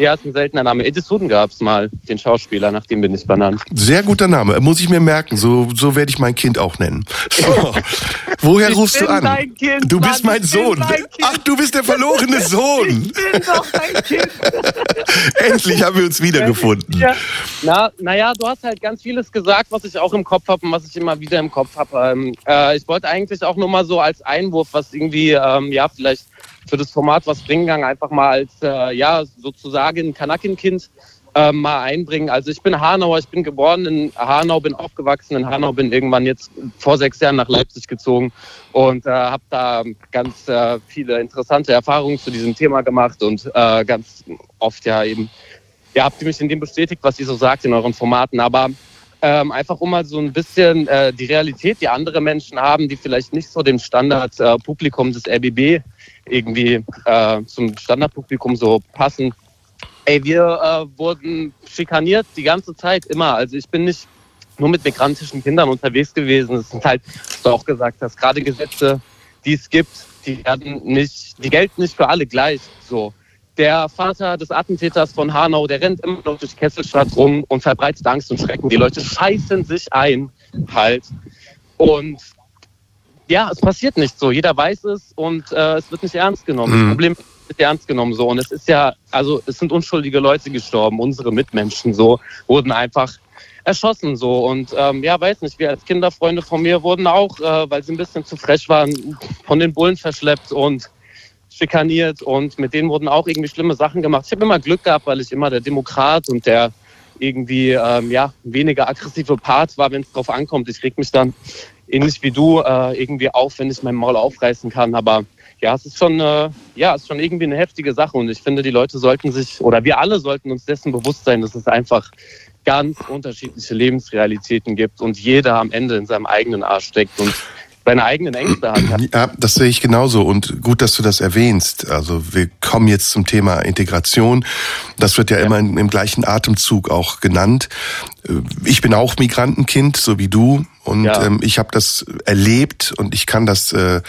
Ja, ist ein seltener Name. Edison gab es mal, den Schauspieler, nach dem bin ich benannt. Sehr guter Name, muss ich mir merken. So, so werde ich mein Kind auch nennen. So. Woher ich rufst du an? Dein kind, du bist Mann, mein Sohn. Ach, du bist der verlorene Sohn. ich bin doch dein Kind. Endlich haben wir uns wiedergefunden. Ja. Na, naja, du hast halt ganz vieles gesagt, was ich auch im Kopf habe und was ich immer wieder im Kopf habe. Ähm, äh, ich wollte eigentlich auch nur mal so als Einwurf, was irgendwie, ähm, ja, vielleicht für das Format was bringen kann, einfach mal als, äh, ja, sozusagen Kanakenkind äh, mal einbringen. Also ich bin Hanauer, ich bin geboren in Hanau, bin aufgewachsen in Hanau, bin irgendwann jetzt vor sechs Jahren nach Leipzig gezogen und äh, habe da ganz äh, viele interessante Erfahrungen zu diesem Thema gemacht und äh, ganz oft ja eben, ja, habt ihr mich in dem bestätigt, was ihr so sagt in euren Formaten, aber ähm, einfach um mal so ein bisschen äh, die Realität, die andere Menschen haben, die vielleicht nicht so dem Standardpublikum äh, des RBB irgendwie äh, zum Standardpublikum so passen. Ey, wir äh, wurden schikaniert die ganze Zeit immer. Also ich bin nicht nur mit migrantischen Kindern unterwegs gewesen. Es sind halt, was du auch gesagt hast, gerade Gesetze, die es gibt, die werden nicht, die gelten nicht für alle gleich. So. Der Vater des Attentäters von Hanau, der rennt immer noch durch Kesselstadt rum und verbreitet Angst und Schrecken. Die Leute scheißen sich ein, halt. Und ja, es passiert nicht so. Jeder weiß es und äh, es wird nicht ernst genommen. Mhm. Das Problem nicht ernst genommen so. Und es ist ja, also es sind unschuldige Leute gestorben, unsere Mitmenschen so, wurden einfach erschossen so. Und ähm, ja, weiß nicht, wir als Kinderfreunde von mir wurden auch, äh, weil sie ein bisschen zu frech waren, von den Bullen verschleppt und schikaniert und mit denen wurden auch irgendwie schlimme Sachen gemacht. Ich habe immer Glück gehabt, weil ich immer der Demokrat und der irgendwie ähm, ja weniger aggressive Part war, wenn es drauf ankommt. Ich reg mich dann ähnlich wie du äh, irgendwie auf, wenn ich mein Maul aufreißen kann. Aber ja, es ist schon, äh, ja, es ist schon irgendwie eine heftige Sache und ich finde, die Leute sollten sich oder wir alle sollten uns dessen bewusst sein, dass es einfach ganz unterschiedliche Lebensrealitäten gibt und jeder am Ende in seinem eigenen Arsch steckt und seine eigenen Ängste hat. Ja, das sehe ich genauso und gut, dass du das erwähnst. Also wir kommen jetzt zum Thema Integration. Das wird ja, ja. immer im gleichen Atemzug auch genannt. Ich bin auch Migrantenkind, so wie du. Und ja. ähm, ich habe das erlebt und ich kann das, äh,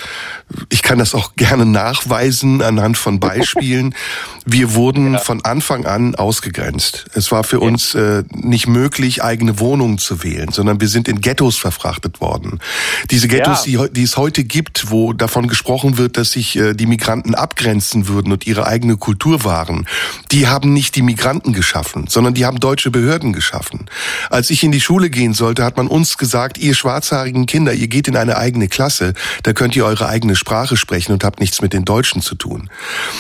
ich kann das auch gerne nachweisen anhand von Beispielen. Wir wurden ja. von Anfang an ausgegrenzt. Es war für ja. uns äh, nicht möglich, eigene Wohnungen zu wählen, sondern wir sind in Ghettos verfrachtet worden. Diese Ghettos, die, die es heute gibt, wo davon gesprochen wird, dass sich äh, die Migranten abgrenzen würden und ihre eigene Kultur wahren, die haben nicht die Migranten geschaffen, sondern die haben deutsche Behörden geschaffen. Als ich in die Schule gehen sollte, hat man uns gesagt, ihr schwarzhaarigen Kinder, ihr geht in eine eigene Klasse, da könnt ihr eure eigene Sprache sprechen und habt nichts mit den Deutschen zu tun.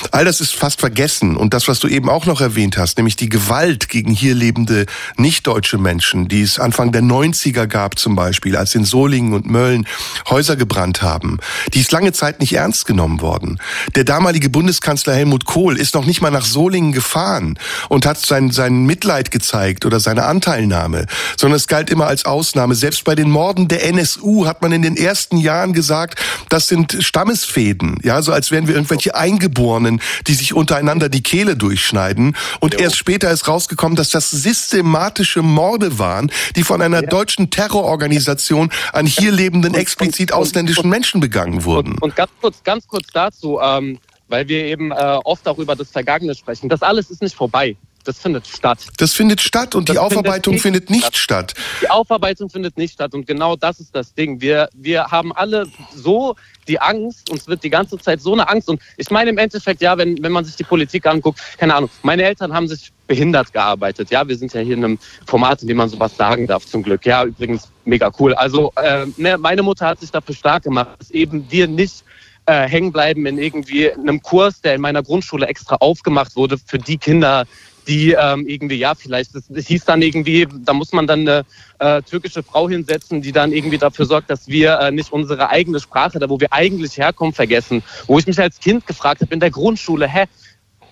All das ist fast vergessen. Und das, was du eben auch noch erwähnt hast, nämlich die Gewalt gegen hier lebende nicht-deutsche Menschen, die es Anfang der 90er gab zum Beispiel, als in Solingen und Mölln Häuser gebrannt haben, die ist lange Zeit nicht ernst genommen worden. Der damalige Bundeskanzler Helmut Kohl ist noch nicht mal nach Solingen gefahren und hat sein, sein Mitleid gezeigt oder seine Anteilnahme, sondern es galt immer als Ausnahme. Selbst bei den Morden der NSU hat man in den ersten Jahren gesagt, das sind Stammesfäden, ja, so als wären wir irgendwelche Eingeborenen, die sich untereinander die Kehle durchschneiden. Und jo. erst später ist rausgekommen, dass das systematische Morde waren, die von einer ja. deutschen Terrororganisation an hier lebenden explizit ausländischen Menschen begangen wurden. Und, und ganz kurz, ganz kurz dazu, ähm, weil wir eben äh, oft auch über das Vergangene sprechen. Das alles ist nicht vorbei. Das findet statt. Das findet statt und das die Aufarbeitung findet nicht, findet nicht statt. Die Aufarbeitung findet nicht statt und genau das ist das Ding. Wir, wir haben alle so die Angst, uns wird die ganze Zeit so eine Angst und ich meine im Endeffekt, ja, wenn, wenn man sich die Politik anguckt, keine Ahnung, meine Eltern haben sich behindert gearbeitet. Ja, wir sind ja hier in einem Format, in dem man sowas sagen darf, zum Glück. Ja, übrigens mega cool. Also äh, ne, meine Mutter hat sich dafür stark gemacht, dass eben wir nicht äh, hängen bleiben in irgendwie einem Kurs, der in meiner Grundschule extra aufgemacht wurde für die Kinder, die ähm, irgendwie, ja, vielleicht, das, das hieß dann irgendwie, da muss man dann eine äh, türkische Frau hinsetzen, die dann irgendwie dafür sorgt, dass wir äh, nicht unsere eigene Sprache, da wo wir eigentlich herkommen, vergessen. Wo ich mich als Kind gefragt habe in der Grundschule, hä,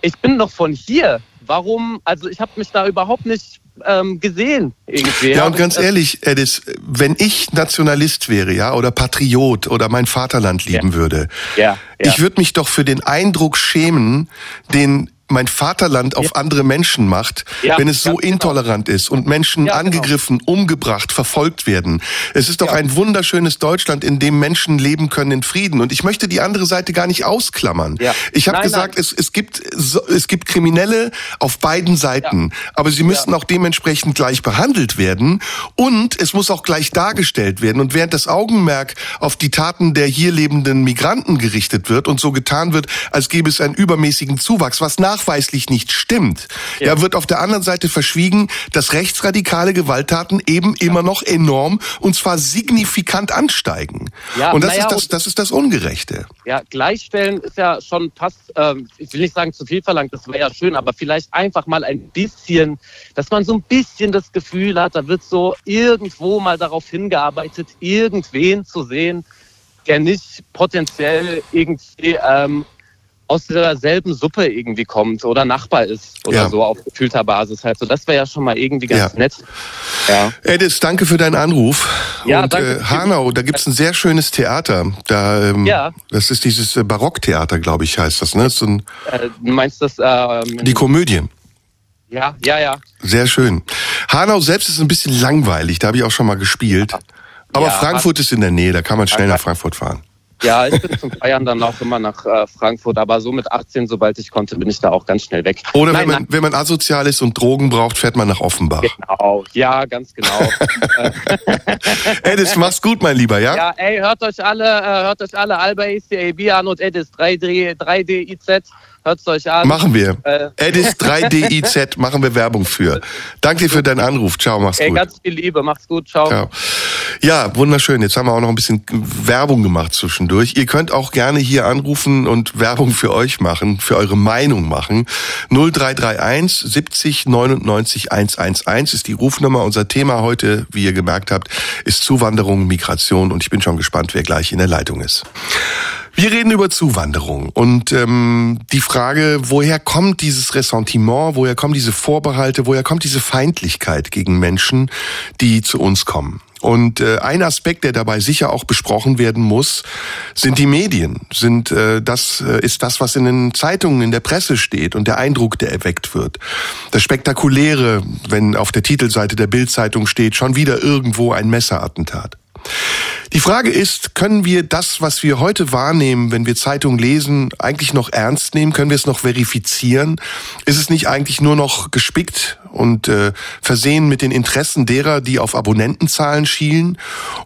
ich bin doch von hier. Warum? Also ich habe mich da überhaupt nicht ähm, gesehen irgendwie. Ja, und ganz ehrlich, Edis, wenn ich Nationalist wäre, ja, oder Patriot oder mein Vaterland lieben ja. würde, ja, ja. ich würde mich doch für den Eindruck schämen, den mein Vaterland auf andere Menschen macht, ja, wenn es so genau. intolerant ist und Menschen ja, genau. angegriffen, genau. umgebracht, verfolgt werden. Es ist doch ja. ein wunderschönes Deutschland, in dem Menschen leben können in Frieden. Und ich möchte die andere Seite gar nicht ausklammern. Ich habe gesagt, Es, es, gibt, es gibt Kriminelle auf beiden Seiten, aber sie müssen auch dementsprechend gleich behandelt werden und es muss auch gleich dargestellt werden. Und während das Augenmerk auf die Taten der hier lebenden Migranten gerichtet wird und so getan wird, als gäbe es einen übermäßigen Zuwachs, was nach nachweislich nicht stimmt, ja. ja. wird auf der anderen Seite verschwiegen, dass rechtsradikale Gewalttaten eben immer noch enorm und zwar signifikant ansteigen. Ja, und das ja, ist das, das ist das Ungerechte. Ja, gleichstellen ist ja schon fast, ähm, ich will nicht sagen zu viel verlangt, das wäre ja schön, aber vielleicht einfach mal ein bisschen, dass man so ein bisschen das Gefühl hat, da wird so irgendwo mal darauf hingearbeitet, irgendwen zu sehen, der nicht potenziell irgendwie ähm, aus derselben Suppe irgendwie kommt oder Nachbar ist oder ja. so auf gefühlter Basis halt. So, das wäre ja schon mal irgendwie ganz ja. nett. Ja. Edis, danke für deinen Anruf. Ja, Und danke. Äh, Hanau, da gibt's ein sehr schönes Theater. Da, ähm, ja. Das ist dieses äh, Barocktheater, glaube ich, heißt das. Ne? Das so ein, äh, du meinst das? Ähm, die Komödie. Ja, ja, ja. Sehr schön. Hanau selbst ist ein bisschen langweilig, da habe ich auch schon mal gespielt. Aber ja, Frankfurt ist in der Nähe, da kann man schnell nach Frankfurt fahren. Ja, ich bin zum Feiern dann auch immer nach äh, Frankfurt, aber so mit 18, sobald ich konnte, bin ich da auch ganz schnell weg. Oder nein, wenn, man, wenn man asozial ist und Drogen braucht, fährt man nach Offenbach. Genau, ja, ganz genau. Edis, mach's gut, mein Lieber, ja? Ja, ey, hört euch alle, äh, hört euch alle Alba ECAB an und Edis 3D, 3DIZ. Hört's euch an. Machen wir. Äh. Edis 3DIZ machen wir Werbung für. Danke dir für deinen Anruf. Ciao, mach's Ey, gut. Ganz viel Liebe, mach's gut. Ciao. Ciao. Ja, wunderschön. Jetzt haben wir auch noch ein bisschen Werbung gemacht zwischendurch. Ihr könnt auch gerne hier anrufen und Werbung für euch machen, für eure Meinung machen. 0331 70 99 111 ist die Rufnummer. Unser Thema heute, wie ihr gemerkt habt, ist Zuwanderung, Migration und ich bin schon gespannt, wer gleich in der Leitung ist. Wir reden über Zuwanderung und ähm, die Frage, woher kommt dieses Ressentiment, woher kommen diese Vorbehalte, woher kommt diese Feindlichkeit gegen Menschen, die zu uns kommen? Und äh, ein Aspekt, der dabei sicher auch besprochen werden muss, sind die Medien. Sind äh, das äh, ist das, was in den Zeitungen, in der Presse steht und der Eindruck, der erweckt wird. Das Spektakuläre, wenn auf der Titelseite der Bildzeitung steht, schon wieder irgendwo ein Messerattentat. Die Frage ist, können wir das, was wir heute wahrnehmen, wenn wir Zeitungen lesen, eigentlich noch ernst nehmen? Können wir es noch verifizieren? Ist es nicht eigentlich nur noch gespickt und äh, versehen mit den Interessen derer, die auf Abonnentenzahlen schielen?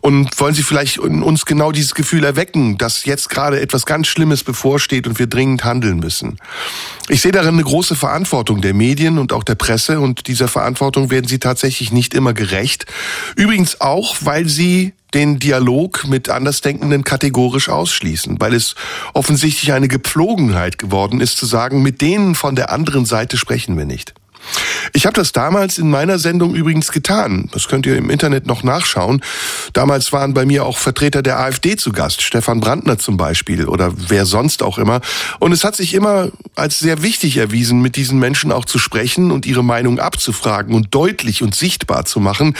Und wollen Sie vielleicht uns genau dieses Gefühl erwecken, dass jetzt gerade etwas ganz Schlimmes bevorsteht und wir dringend handeln müssen? Ich sehe darin eine große Verantwortung der Medien und auch der Presse und dieser Verantwortung werden sie tatsächlich nicht immer gerecht. Übrigens auch, weil sie den Dialog mit Andersdenkenden kategorisch ausschließen, weil es offensichtlich eine Gepflogenheit geworden ist zu sagen, mit denen von der anderen Seite sprechen wir nicht. Ich habe das damals in meiner Sendung übrigens getan. Das könnt ihr im Internet noch nachschauen. Damals waren bei mir auch Vertreter der AfD zu Gast, Stefan Brandner zum Beispiel oder wer sonst auch immer. Und es hat sich immer als sehr wichtig erwiesen, mit diesen Menschen auch zu sprechen und ihre Meinung abzufragen und deutlich und sichtbar zu machen,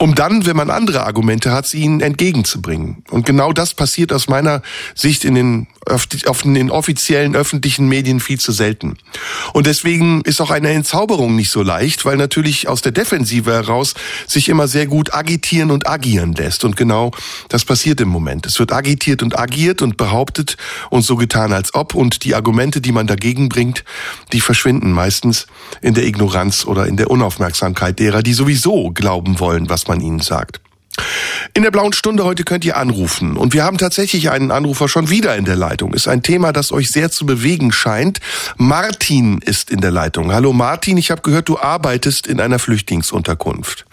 um dann, wenn man andere Argumente hat, sie ihnen entgegenzubringen. Und genau das passiert aus meiner Sicht in den, auf den offiziellen öffentlichen Medien viel zu selten. Und deswegen ist auch eine Entzauberung nicht so leicht, weil natürlich aus der Defensive heraus sich immer sehr gut agitieren und agieren lässt. Und genau das passiert im Moment. Es wird agitiert und agiert und behauptet und so getan als ob. Und die Argumente, die man dagegen bringt, die verschwinden meistens in der Ignoranz oder in der Unaufmerksamkeit derer, die sowieso glauben wollen, was man ihnen sagt. In der blauen Stunde heute könnt ihr anrufen. Und wir haben tatsächlich einen Anrufer schon wieder in der Leitung. Ist ein Thema, das euch sehr zu bewegen scheint. Martin ist in der Leitung. Hallo Martin, ich habe gehört, du arbeitest in einer Flüchtlingsunterkunft.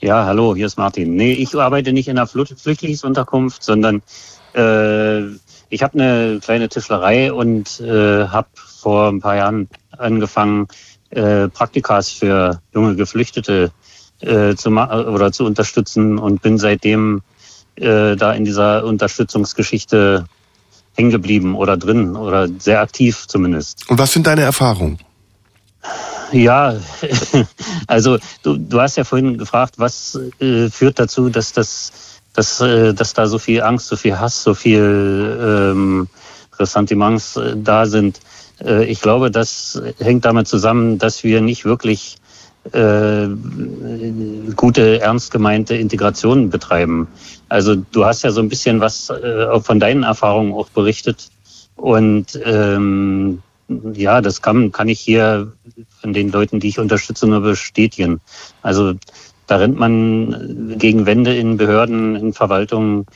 Ja, hallo, hier ist Martin. Nee, ich arbeite nicht in einer Flüchtlingsunterkunft, sondern äh, ich habe eine kleine Tischlerei und äh, habe vor ein paar Jahren angefangen, äh, Praktikas für junge Geflüchtete äh, zu oder zu unterstützen und bin seitdem äh, da in dieser Unterstützungsgeschichte hängen geblieben oder drin oder sehr aktiv zumindest. Und was sind deine Erfahrungen? Ja, also du, du hast ja vorhin gefragt, was äh, führt dazu, dass das, dass, äh, dass da so viel Angst, so viel Hass, so viel ähm, Ressentiments äh, da sind. Äh, ich glaube, das hängt damit zusammen, dass wir nicht wirklich äh, gute, ernst gemeinte Integration betreiben. Also du hast ja so ein bisschen was äh, von deinen Erfahrungen auch berichtet. Und ähm, ja, das kann, kann ich hier von den Leuten, die ich unterstütze, nur bestätigen. Also da rennt man gegen Wände in Behörden, in Verwaltungen.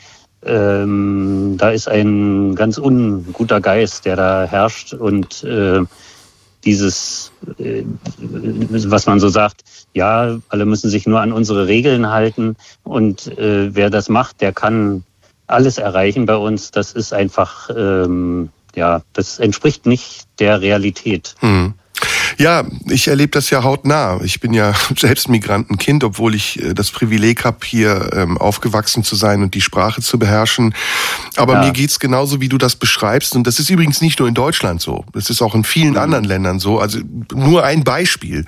Ähm, da ist ein ganz unguter Geist, der da herrscht und äh, dieses, äh, was man so sagt, ja, alle müssen sich nur an unsere Regeln halten und äh, wer das macht, der kann alles erreichen bei uns. Das ist einfach, ähm, ja, das entspricht nicht der Realität. Hm. Ja, ich erlebe das ja hautnah. Ich bin ja selbst Migrantenkind, obwohl ich äh, das Privileg habe, hier ähm, aufgewachsen zu sein und die Sprache zu beherrschen. Aber ja. mir geht's genauso, wie du das beschreibst. Und das ist übrigens nicht nur in Deutschland so. Das ist auch in vielen mhm. anderen Ländern so. Also nur ein Beispiel.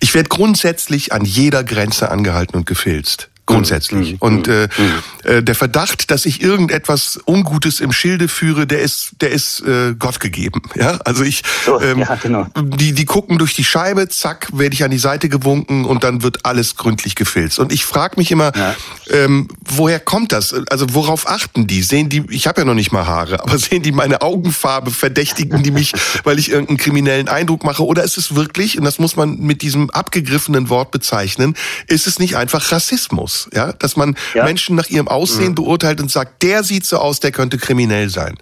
Ich werde grundsätzlich an jeder Grenze angehalten und gefilzt grundsätzlich. Mhm. Und äh, mhm. äh, der Verdacht, dass ich irgendetwas Ungutes im Schilde führe, der ist, der ist äh, Gott gegeben. Ja, also ich, so, ähm, ja, genau. die, die gucken durch die Scheibe, zack, werde ich an die Seite gewunken und dann wird alles gründlich gefilzt. Und ich frage mich immer, ja. ähm, woher kommt das? Also worauf achten die? Sehen die? Ich habe ja noch nicht mal Haare, aber sehen die meine Augenfarbe? Verdächtigen die mich, weil ich irgendeinen kriminellen Eindruck mache? Oder ist es wirklich, und das muss man mit diesem abgegriffenen Wort bezeichnen, ist es nicht einfach Rassismus? Aus, ja, dass man ja. Menschen nach ihrem Aussehen mhm. beurteilt und sagt, der sieht so aus, der könnte kriminell sein.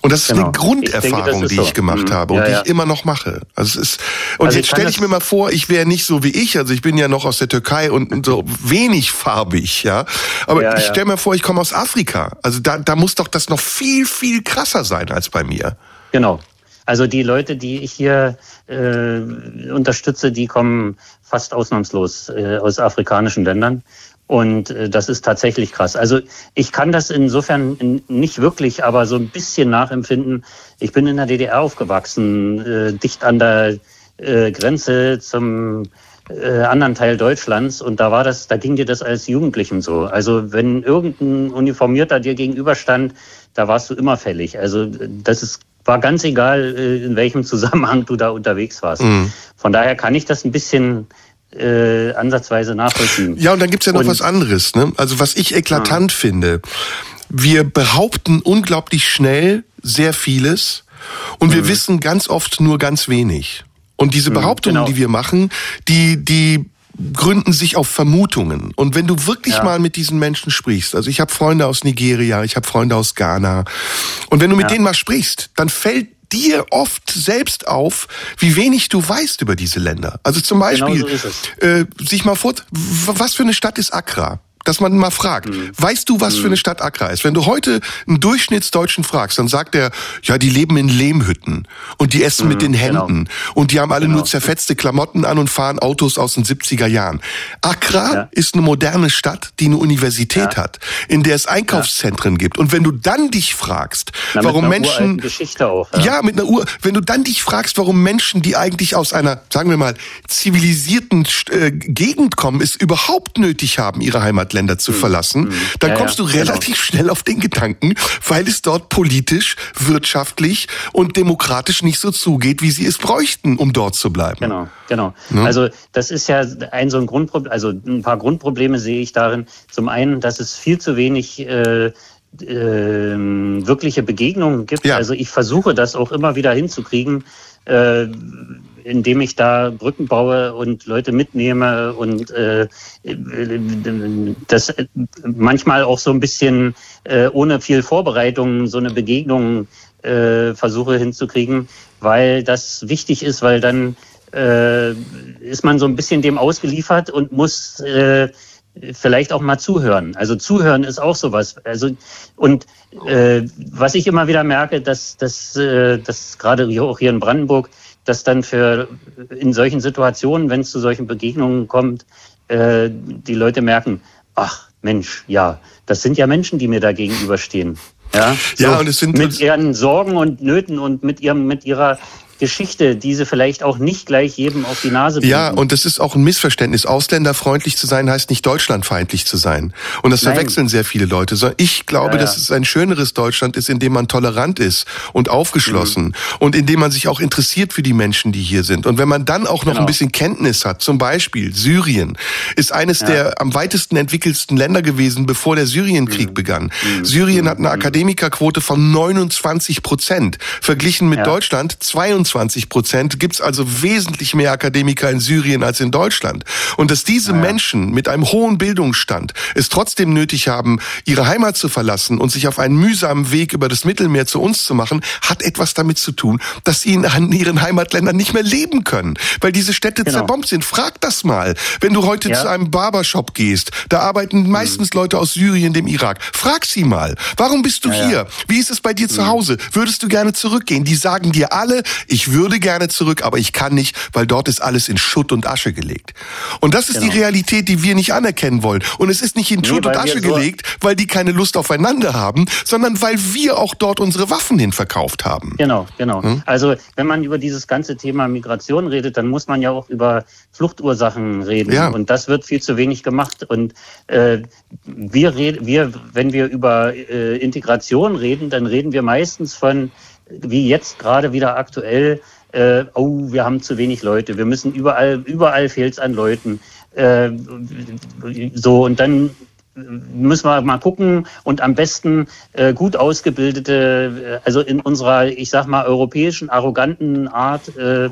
Und das ist genau. eine Grunderfahrung, ich denke, die ich so. gemacht mhm. habe und ja, ja. die ich immer noch mache. Also es ist und also jetzt stelle ich mir mal vor, ich wäre nicht so wie ich, also ich bin ja noch aus der Türkei und so wenig farbig, ja, aber ich stelle mir vor, ich komme aus Afrika. Also da da muss doch das noch viel viel krasser sein als bei mir. Genau. Also die Leute, die ich hier äh, unterstütze, die kommen fast ausnahmslos äh, aus afrikanischen Ländern. Und äh, das ist tatsächlich krass. Also ich kann das insofern nicht wirklich, aber so ein bisschen nachempfinden. Ich bin in der DDR aufgewachsen, äh, dicht an der äh, Grenze zum äh, anderen Teil Deutschlands und da war das, da ging dir das als Jugendlichem so. Also wenn irgendein Uniformierter dir gegenüberstand, da warst du immer fällig. Also das ist war ganz egal, äh, in welchem Zusammenhang du da unterwegs warst. Mhm. Von daher kann ich das ein bisschen äh, ansatzweise nachvollziehen. Ja, und dann gibt's ja noch und, was anderes. Ne? Also was ich eklatant ja. finde, wir behaupten unglaublich schnell sehr vieles und mhm. wir wissen ganz oft nur ganz wenig. Und diese mhm, Behauptungen, genau. die wir machen, die, die gründen sich auf Vermutungen. Und wenn du wirklich ja. mal mit diesen Menschen sprichst, also ich habe Freunde aus Nigeria, ich habe Freunde aus Ghana, und wenn du mit ja. denen mal sprichst, dann fällt dir oft selbst auf, wie wenig du weißt über diese Länder. Also zum genau Beispiel, genau so äh, sich mal vor, was für eine Stadt ist Accra? Dass man mal fragt, mhm. weißt du, was mhm. für eine Stadt Accra ist? Wenn du heute einen Durchschnittsdeutschen fragst, dann sagt er, ja, die leben in Lehmhütten und die essen mhm, mit den genau. Händen genau. und die haben alle genau. nur zerfetzte Klamotten an und fahren Autos aus den 70er Jahren. Accra ja. ist eine moderne Stadt, die eine Universität ja. hat, in der es Einkaufszentren ja. gibt. Und wenn du dann dich fragst, Na, warum Menschen auch, ja. mit einer Uhr, wenn du dann dich fragst, warum Menschen, die eigentlich aus einer, sagen wir mal, zivilisierten äh, Gegend kommen, es überhaupt nötig haben, ihre Heimat Länder zu mhm. verlassen, mhm. dann ja, kommst du ja, relativ genau. schnell auf den Gedanken, weil es dort politisch, wirtschaftlich und demokratisch nicht so zugeht, wie sie es bräuchten, um dort zu bleiben. Genau, genau. Ja? Also das ist ja ein so ein Grundproblem, also ein paar Grundprobleme sehe ich darin. Zum einen, dass es viel zu wenig äh, äh, wirkliche Begegnungen gibt. Ja. Also ich versuche das auch immer wieder hinzukriegen. Äh, indem ich da Brücken baue und Leute mitnehme und äh, das manchmal auch so ein bisschen äh, ohne viel Vorbereitung so eine Begegnung äh, versuche hinzukriegen, weil das wichtig ist, weil dann äh, ist man so ein bisschen dem ausgeliefert und muss äh, vielleicht auch mal zuhören. Also zuhören ist auch sowas. Also und äh, was ich immer wieder merke, dass dass, äh, dass gerade auch hier in Brandenburg dass dann für in solchen Situationen, wenn es zu solchen Begegnungen kommt, äh, die Leute merken, ach Mensch, ja, das sind ja Menschen, die mir da gegenüberstehen. Ja, so ja und es sind mit ihren Sorgen und Nöten und mit ihrem mit ihrer Geschichte, diese vielleicht auch nicht gleich jedem auf die Nase bringen. Ja, und das ist auch ein Missverständnis. Ausländerfreundlich zu sein heißt nicht deutschlandfeindlich zu sein. Und das Nein. verwechseln sehr viele Leute. Ich glaube, ja, ja. dass es ein schöneres Deutschland ist, in dem man tolerant ist und aufgeschlossen mhm. und in dem man sich auch interessiert für die Menschen, die hier sind. Und wenn man dann auch noch genau. ein bisschen Kenntnis hat, zum Beispiel Syrien ist eines ja. der am weitesten entwickelsten Länder gewesen, bevor der Syrienkrieg mhm. begann. Mhm. Syrien hat eine mhm. Akademikerquote von 29 Prozent, verglichen mit Deutschland 22 25 Prozent, gibt es also wesentlich mehr Akademiker in Syrien als in Deutschland. Und dass diese ja. Menschen mit einem hohen Bildungsstand es trotzdem nötig haben, ihre Heimat zu verlassen und sich auf einen mühsamen Weg über das Mittelmeer zu uns zu machen, hat etwas damit zu tun, dass sie in ihren Heimatländern nicht mehr leben können, weil diese Städte genau. zerbombt sind. Frag das mal. Wenn du heute ja. zu einem Barbershop gehst, da arbeiten meistens mhm. Leute aus Syrien, dem Irak. Frag sie mal. Warum bist du ja, hier? Wie ist es bei dir mhm. zu Hause? Würdest du gerne zurückgehen? Die sagen dir alle, ich würde gerne zurück, aber ich kann nicht, weil dort ist alles in Schutt und Asche gelegt. Und das ist genau. die Realität, die wir nicht anerkennen wollen. Und es ist nicht in nee, Schutt und Asche so gelegt, weil die keine Lust aufeinander haben, sondern weil wir auch dort unsere Waffen hin verkauft haben. Genau, genau. Hm? Also wenn man über dieses ganze Thema Migration redet, dann muss man ja auch über Fluchtursachen reden. Ja. Und das wird viel zu wenig gemacht. Und äh, wir, wir, wenn wir über äh, Integration reden, dann reden wir meistens von wie jetzt gerade wieder aktuell, äh, oh, wir haben zu wenig Leute, wir müssen überall, überall fehlt es an Leuten. Äh, so, und dann müssen wir mal gucken und am besten äh, gut ausgebildete, äh, also in unserer, ich sag mal, europäischen, arroganten Art, äh,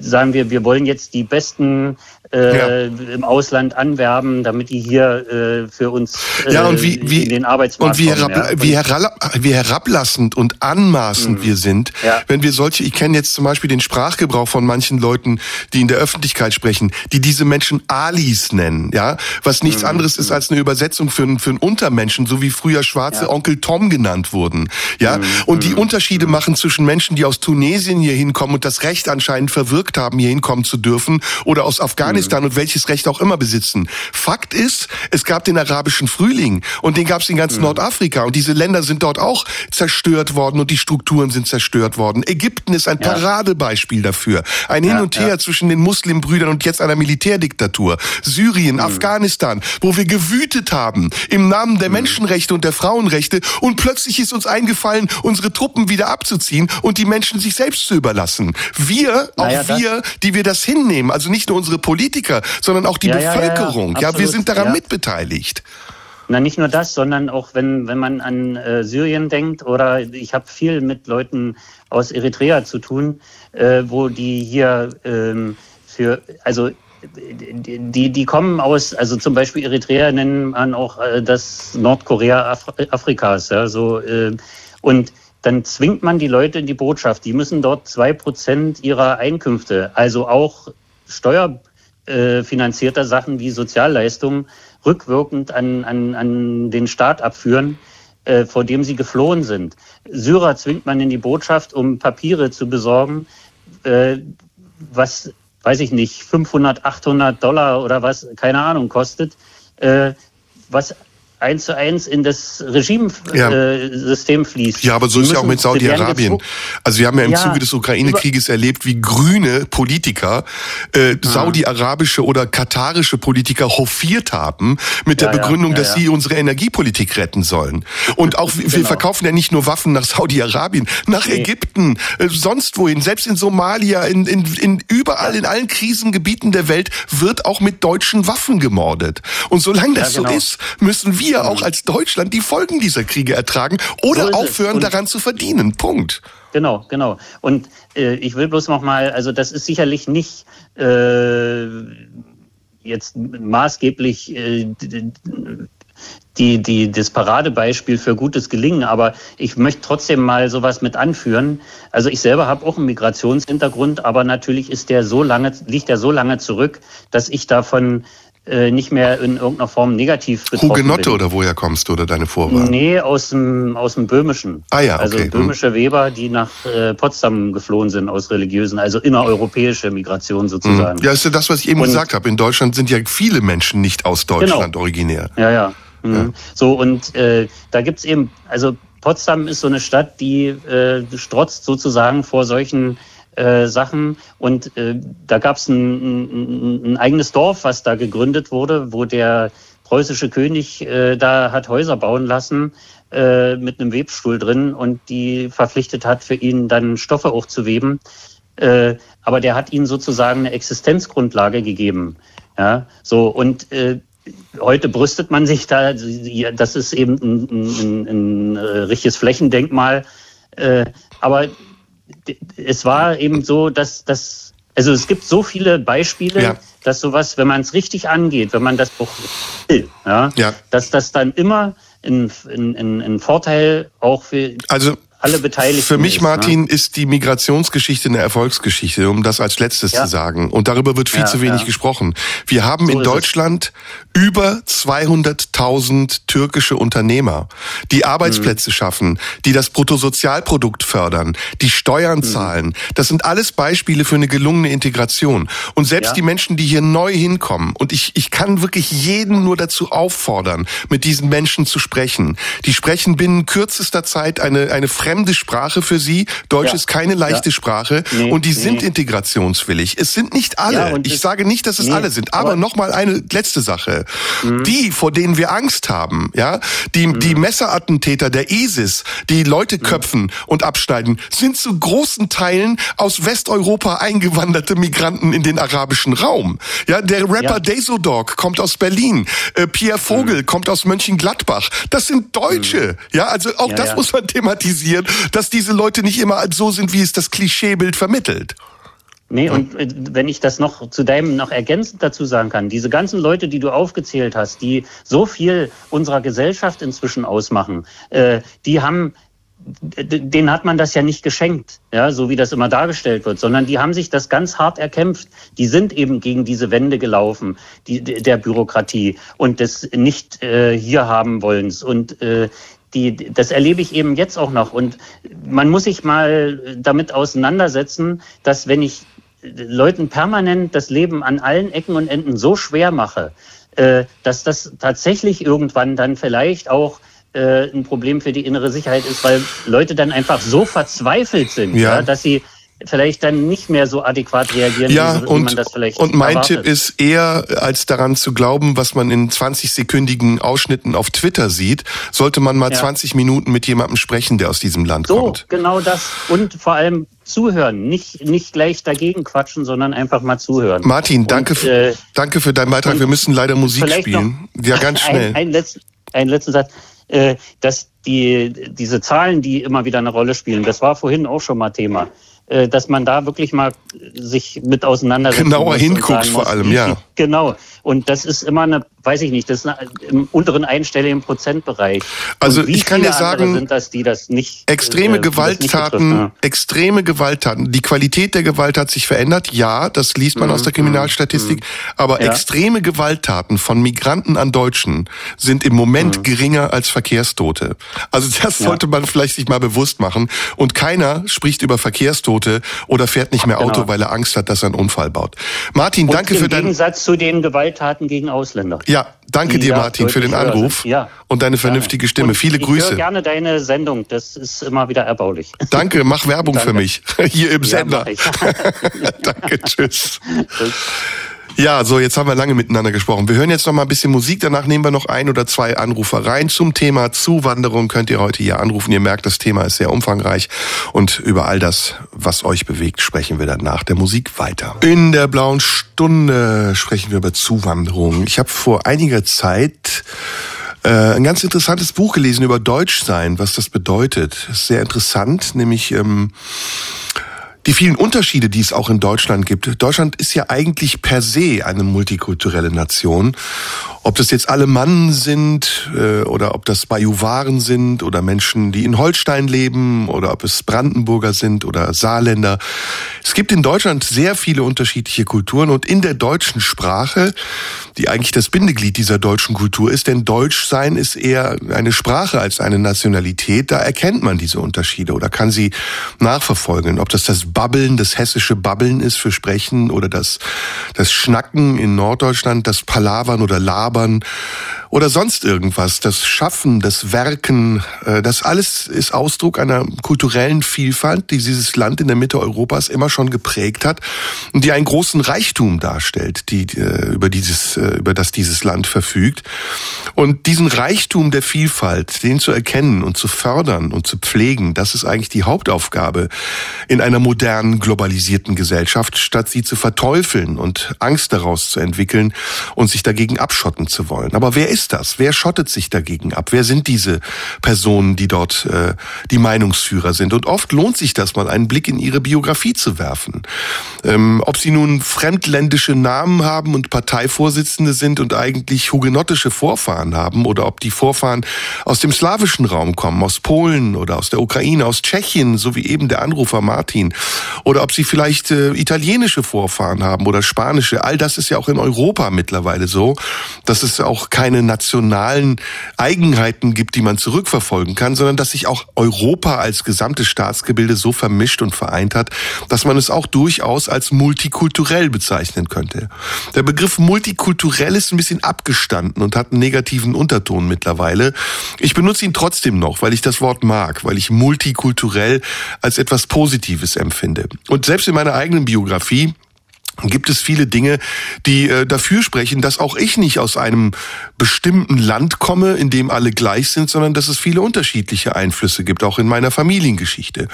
sagen wir, wir wollen jetzt die besten äh, ja. im Ausland anwerben, damit die hier äh, für uns äh, ja, und wie, wie, in den Arbeitsmarkt und wie, kommen, herab, ja. wie, herab, wie herablassend und anmaßend mhm. wir sind, ja. wenn wir solche, ich kenne jetzt zum Beispiel den Sprachgebrauch von manchen Leuten, die in der Öffentlichkeit sprechen, die diese Menschen Alis nennen, ja, was nichts mhm. anderes ist als eine Übersetzung für, für einen Untermenschen, so wie früher schwarze Onkel Tom genannt wurden, ja, mhm. und die mhm. Unterschiede mhm. machen zwischen Menschen, die aus Tunesien hier hinkommen und das Recht anscheinend verwirkt haben, hier hinkommen zu dürfen oder aus Afghanistan mhm. und welches Recht auch immer besitzen. Fakt ist, es gab den arabischen Frühling und den gab es in ganz mhm. Nordafrika und diese Länder sind dort auch zerstört worden und die Strukturen sind zerstört worden. Ägypten ist ein ja. Paradebeispiel dafür. Ein Hin und Her ja. zwischen den Muslimbrüdern und jetzt einer Militärdiktatur. Syrien, mhm. Afghanistan, wo wir gewütet haben im Namen der mhm. Menschenrechte und der Frauenrechte und plötzlich ist uns eingefallen, unsere Truppen wieder abzuziehen und die Menschen sich selbst zu überlassen. Wir, naja, auch wir, die wir das hinnehmen, also nicht nur unsere Politiker, sondern auch die ja, Bevölkerung. Ja, ja, wir sind daran mitbeteiligt. Na, nicht nur das, sondern auch wenn, wenn man an äh, Syrien denkt oder ich habe viel mit Leuten aus Eritrea zu tun, äh, wo die hier ähm, für, also die, die kommen aus, also zum Beispiel Eritrea nennen man auch äh, das Nordkorea Af Afrikas, ja, so, äh, und dann zwingt man die Leute in die Botschaft. Die müssen dort zwei Prozent ihrer Einkünfte, also auch steuerfinanzierter äh, Sachen wie Sozialleistungen, rückwirkend an, an, an den Staat abführen, äh, vor dem sie geflohen sind. Syrer zwingt man in die Botschaft, um Papiere zu besorgen, äh, was weiß ich nicht, 500, 800 Dollar oder was, keine Ahnung, kostet, was eins zu eins in das Regimesystem ja. äh, fließt. Ja, aber so die ist ja auch mit Saudi-Arabien. Also wir haben ja im ja, Zuge des Ukraine-Krieges erlebt, wie grüne Politiker äh, saudi-arabische oder katarische Politiker hofiert haben mit der Begründung, dass sie unsere Energiepolitik retten sollen. Und auch genau. wir verkaufen ja nicht nur Waffen nach Saudi-Arabien, nach nee. Ägypten, äh, sonst wohin, selbst in Somalia, in, in, in überall in allen Krisengebieten der Welt wird auch mit deutschen Waffen gemordet. Und solange das genau. so ist, müssen wir wir auch als Deutschland die Folgen dieser Kriege ertragen oder so aufhören daran zu verdienen. Punkt. Genau, genau. Und äh, ich will bloß noch mal, also das ist sicherlich nicht äh, jetzt maßgeblich äh, die, die, das Paradebeispiel für gutes Gelingen, aber ich möchte trotzdem mal sowas mit anführen. Also ich selber habe auch einen Migrationshintergrund, aber natürlich ist der so lange, liegt der so lange zurück, dass ich davon nicht mehr in irgendeiner Form negativ betroffen Hugenotte bin. oder woher kommst du oder deine Vorwahl? Nee, aus dem, aus dem Böhmischen. Ah ja, also okay. Also böhmische hm. Weber, die nach äh, Potsdam geflohen sind aus religiösen, also innereuropäische Migration sozusagen. Hm. Ja, ist ja das, was ich eben und, gesagt habe. In Deutschland sind ja viele Menschen nicht aus Deutschland genau. originär. Ja, ja. Mhm. ja. So, und äh, da gibt's eben, also Potsdam ist so eine Stadt, die äh, strotzt sozusagen vor solchen äh, Sachen. Und äh, da gab es ein, ein, ein, eigenes Dorf, was da gegründet wurde, wo der preußische König äh, da hat Häuser bauen lassen äh, mit einem Webstuhl drin und die verpflichtet hat, für ihn dann Stoffe auch zu weben. Äh, aber der hat ihnen sozusagen eine Existenzgrundlage gegeben. Ja, so und heute brüstet man sich da, das ist eben ein, ein, ein, ein richtiges Flächendenkmal. Aber es war eben so, dass das, also es gibt so viele Beispiele, ja. dass sowas, wenn man es richtig angeht, wenn man das will, ja, ja. dass das dann immer ein, ein, ein Vorteil auch für also alle Beteiligten. Für mich, ist, ne? Martin, ne? ist die Migrationsgeschichte eine Erfolgsgeschichte, um das als letztes ja. zu sagen. Und darüber wird viel ja, zu wenig ja. gesprochen. Wir haben so in Deutschland es. über 200.000 türkische Unternehmer, die Arbeitsplätze mhm. schaffen, die das Bruttosozialprodukt fördern, die Steuern mhm. zahlen. Das sind alles Beispiele für eine gelungene Integration. Und selbst die Menschen, die hier neu hinkommen, und ich, ich kann wirklich jeden nur dazu auffordern, mit diesen Menschen zu sprechen. Die sprechen binnen kürzester Zeit eine, eine fremde fremde Sprache für sie. Deutsch ja. ist keine leichte ja. Sprache nee, und die sind integrationswillig. Es sind nicht alle. Ja, ich sage nicht, dass es nee, alle sind. Aber, aber noch mal eine letzte Sache: mhm. Die, vor denen wir Angst haben, ja, die mhm. die Messerattentäter der ISIS, die Leute mhm. köpfen mhm. und abschneiden, sind zu großen Teilen aus Westeuropa eingewanderte Migranten in den arabischen Raum. Ja, der Rapper ja. Dog kommt aus Berlin. Äh, Pierre Vogel mhm. kommt aus Mönchengladbach. Das sind Deutsche. Mhm. Ja, also auch das muss man thematisieren dass diese Leute nicht immer so sind, wie es das Klischeebild vermittelt. Nee, und äh, wenn ich das noch zu deinem noch ergänzend dazu sagen kann, diese ganzen Leute, die du aufgezählt hast, die so viel unserer Gesellschaft inzwischen ausmachen, äh, die haben denen hat man das ja nicht geschenkt, ja, so wie das immer dargestellt wird, sondern die haben sich das ganz hart erkämpft. Die sind eben gegen diese Wände gelaufen, die, der Bürokratie und des nicht äh, hier haben wollens. Und äh, die, das erlebe ich eben jetzt auch noch. Und man muss sich mal damit auseinandersetzen, dass wenn ich Leuten permanent das Leben an allen Ecken und Enden so schwer mache, äh, dass das tatsächlich irgendwann dann vielleicht auch äh, ein Problem für die innere Sicherheit ist, weil Leute dann einfach so verzweifelt sind, ja. ja dass sie vielleicht dann nicht mehr so adäquat reagieren, ja, wie, und, man das vielleicht Und mein erwartet. Tipp ist eher, als daran zu glauben, was man in 20-sekündigen Ausschnitten auf Twitter sieht, sollte man mal Ja. 20 Minuten mit jemandem sprechen, der aus diesem Land So, kommt. genau das. Und vor allem zuhören. Nicht, nicht gleich dagegen quatschen, sondern einfach mal zuhören. Martin, danke, Und, äh, danke für deinen Beitrag. Wir müssen leider Musik spielen. Ja, ganz schnell. Ein, ein, letzten, ein letzten Satz. Äh, dass die, diese Zahlen, die immer wieder eine Rolle spielen, das war vorhin auch schon mal Thema, dass man da wirklich mal sich mit auseinandersetzen Genauer hinguckt vor allem, ja. Genau. Und das ist immer eine, weiß ich nicht, das ist eine, im unteren einstelligen Prozentbereich. Also ich kann dir sagen, sind das, die das nicht Extreme äh, das nicht Gewalttaten, betrifft, extreme Gewalttaten. Die Qualität der Gewalt hat sich verändert. Ja, das liest man aus der Kriminalstatistik. Aber Mhm. Ja. extreme Gewalttaten von Migranten an Deutschen sind im Moment geringer als Verkehrstote. Also das Mhm. Ja. sollte man vielleicht sich mal bewusst machen. Und keiner spricht über Verkehrstote oder fährt nicht mehr Genau. Auto, weil er Angst hat, dass er einen Unfall baut. Martin, Und danke für dein, Gegensatz zu den Gewalttaten gegen Ausländer. ja, danke die dir, Martin, für den Anruf. Ja, und deine vernünftige Stimme. Und Viele ich Grüße. höre gerne deine Sendung. Das ist immer wieder erbaulich. Danke, mach Werbung für Danke. mich. Hier im Sender. ich. Danke, tschüss. Ja, so, jetzt haben wir lange miteinander gesprochen. Wir hören jetzt noch mal ein bisschen Musik, danach nehmen wir noch ein oder zwei Anrufer rein. Zum Thema Zuwanderung könnt ihr heute hier anrufen. Ihr merkt, das Thema ist sehr umfangreich und über all das, was euch bewegt, sprechen wir dann nach der Musik weiter. In der blauen Stunde sprechen wir über Zuwanderung. Ich habe vor einiger Zeit äh, ein ganz interessantes Buch gelesen über Deutschsein, was das bedeutet. Sehr interessant, nämlich ähm, die vielen Unterschiede, die es auch in Deutschland gibt. Deutschland ist ja eigentlich per se eine multikulturelle Nation. Ob das jetzt alle Mannen sind äh, oder ob das Bajuwaren sind oder Menschen, die in Holstein leben oder ob es Brandenburger sind oder Saarländer. Es gibt in Deutschland sehr viele unterschiedliche Kulturen und in der deutschen Sprache, die eigentlich das Bindeglied dieser deutschen Kultur ist, denn Deutschsein ist eher eine Sprache als eine Nationalität, da erkennt man diese Unterschiede oder kann sie nachverfolgen. Ob das das Babbeln, das hessische Babbeln ist für Sprechen oder das, das Schnacken in Norddeutschland, das Palavern oder Labern labern oder sonst irgendwas, das Schaffen, das Werken, äh, das alles ist Ausdruck einer kulturellen Vielfalt, die dieses Land in der Mitte Europas immer schon geprägt hat und die einen großen Reichtum darstellt, die äh, über dieses äh, über das dieses Land verfügt. Und diesen Reichtum der Vielfalt, den zu erkennen und zu fördern und zu pflegen, das ist eigentlich die Hauptaufgabe in einer modernen globalisierten Gesellschaft, statt sie zu verteufeln und Angst daraus zu entwickeln und sich dagegen abschotten zu wollen. Aber wer ist das? Wer schottet sich dagegen ab? Wer sind diese Personen, die dort äh, die Meinungsführer sind? Und oft lohnt sich das mal, einen Blick in ihre Biografie zu werfen. Ähm, ob sie nun fremdländische Namen haben und Parteivorsitzende sind und eigentlich hugenottische Vorfahren haben oder ob die Vorfahren aus dem slawischen Raum kommen, aus Polen oder aus der Ukraine, aus Tschechien, so wie eben der Anrufer Martin, oder ob sie vielleicht äh, italienische Vorfahren haben oder spanische. All das ist ja auch in Europa mittlerweile so, dass es auch keine nationalen Eigenheiten gibt, die man zurückverfolgen kann, sondern dass sich auch Europa als gesamtes Staatsgebilde so vermischt und vereint hat, dass man es auch durchaus als multikulturell bezeichnen könnte. Der Begriff multikulturell ist ein bisschen abgestanden und hat einen negativen Unterton mittlerweile. Ich benutze ihn trotzdem noch, weil ich das Wort mag, weil ich multikulturell als etwas Positives empfinde. Und selbst in meiner eigenen Biografie gibt es viele Dinge, die äh, dafür sprechen, dass auch ich nicht aus einem bestimmten Land komme, in dem alle gleich sind, sondern dass es viele unterschiedliche Einflüsse gibt, auch in meiner Familiengeschichte.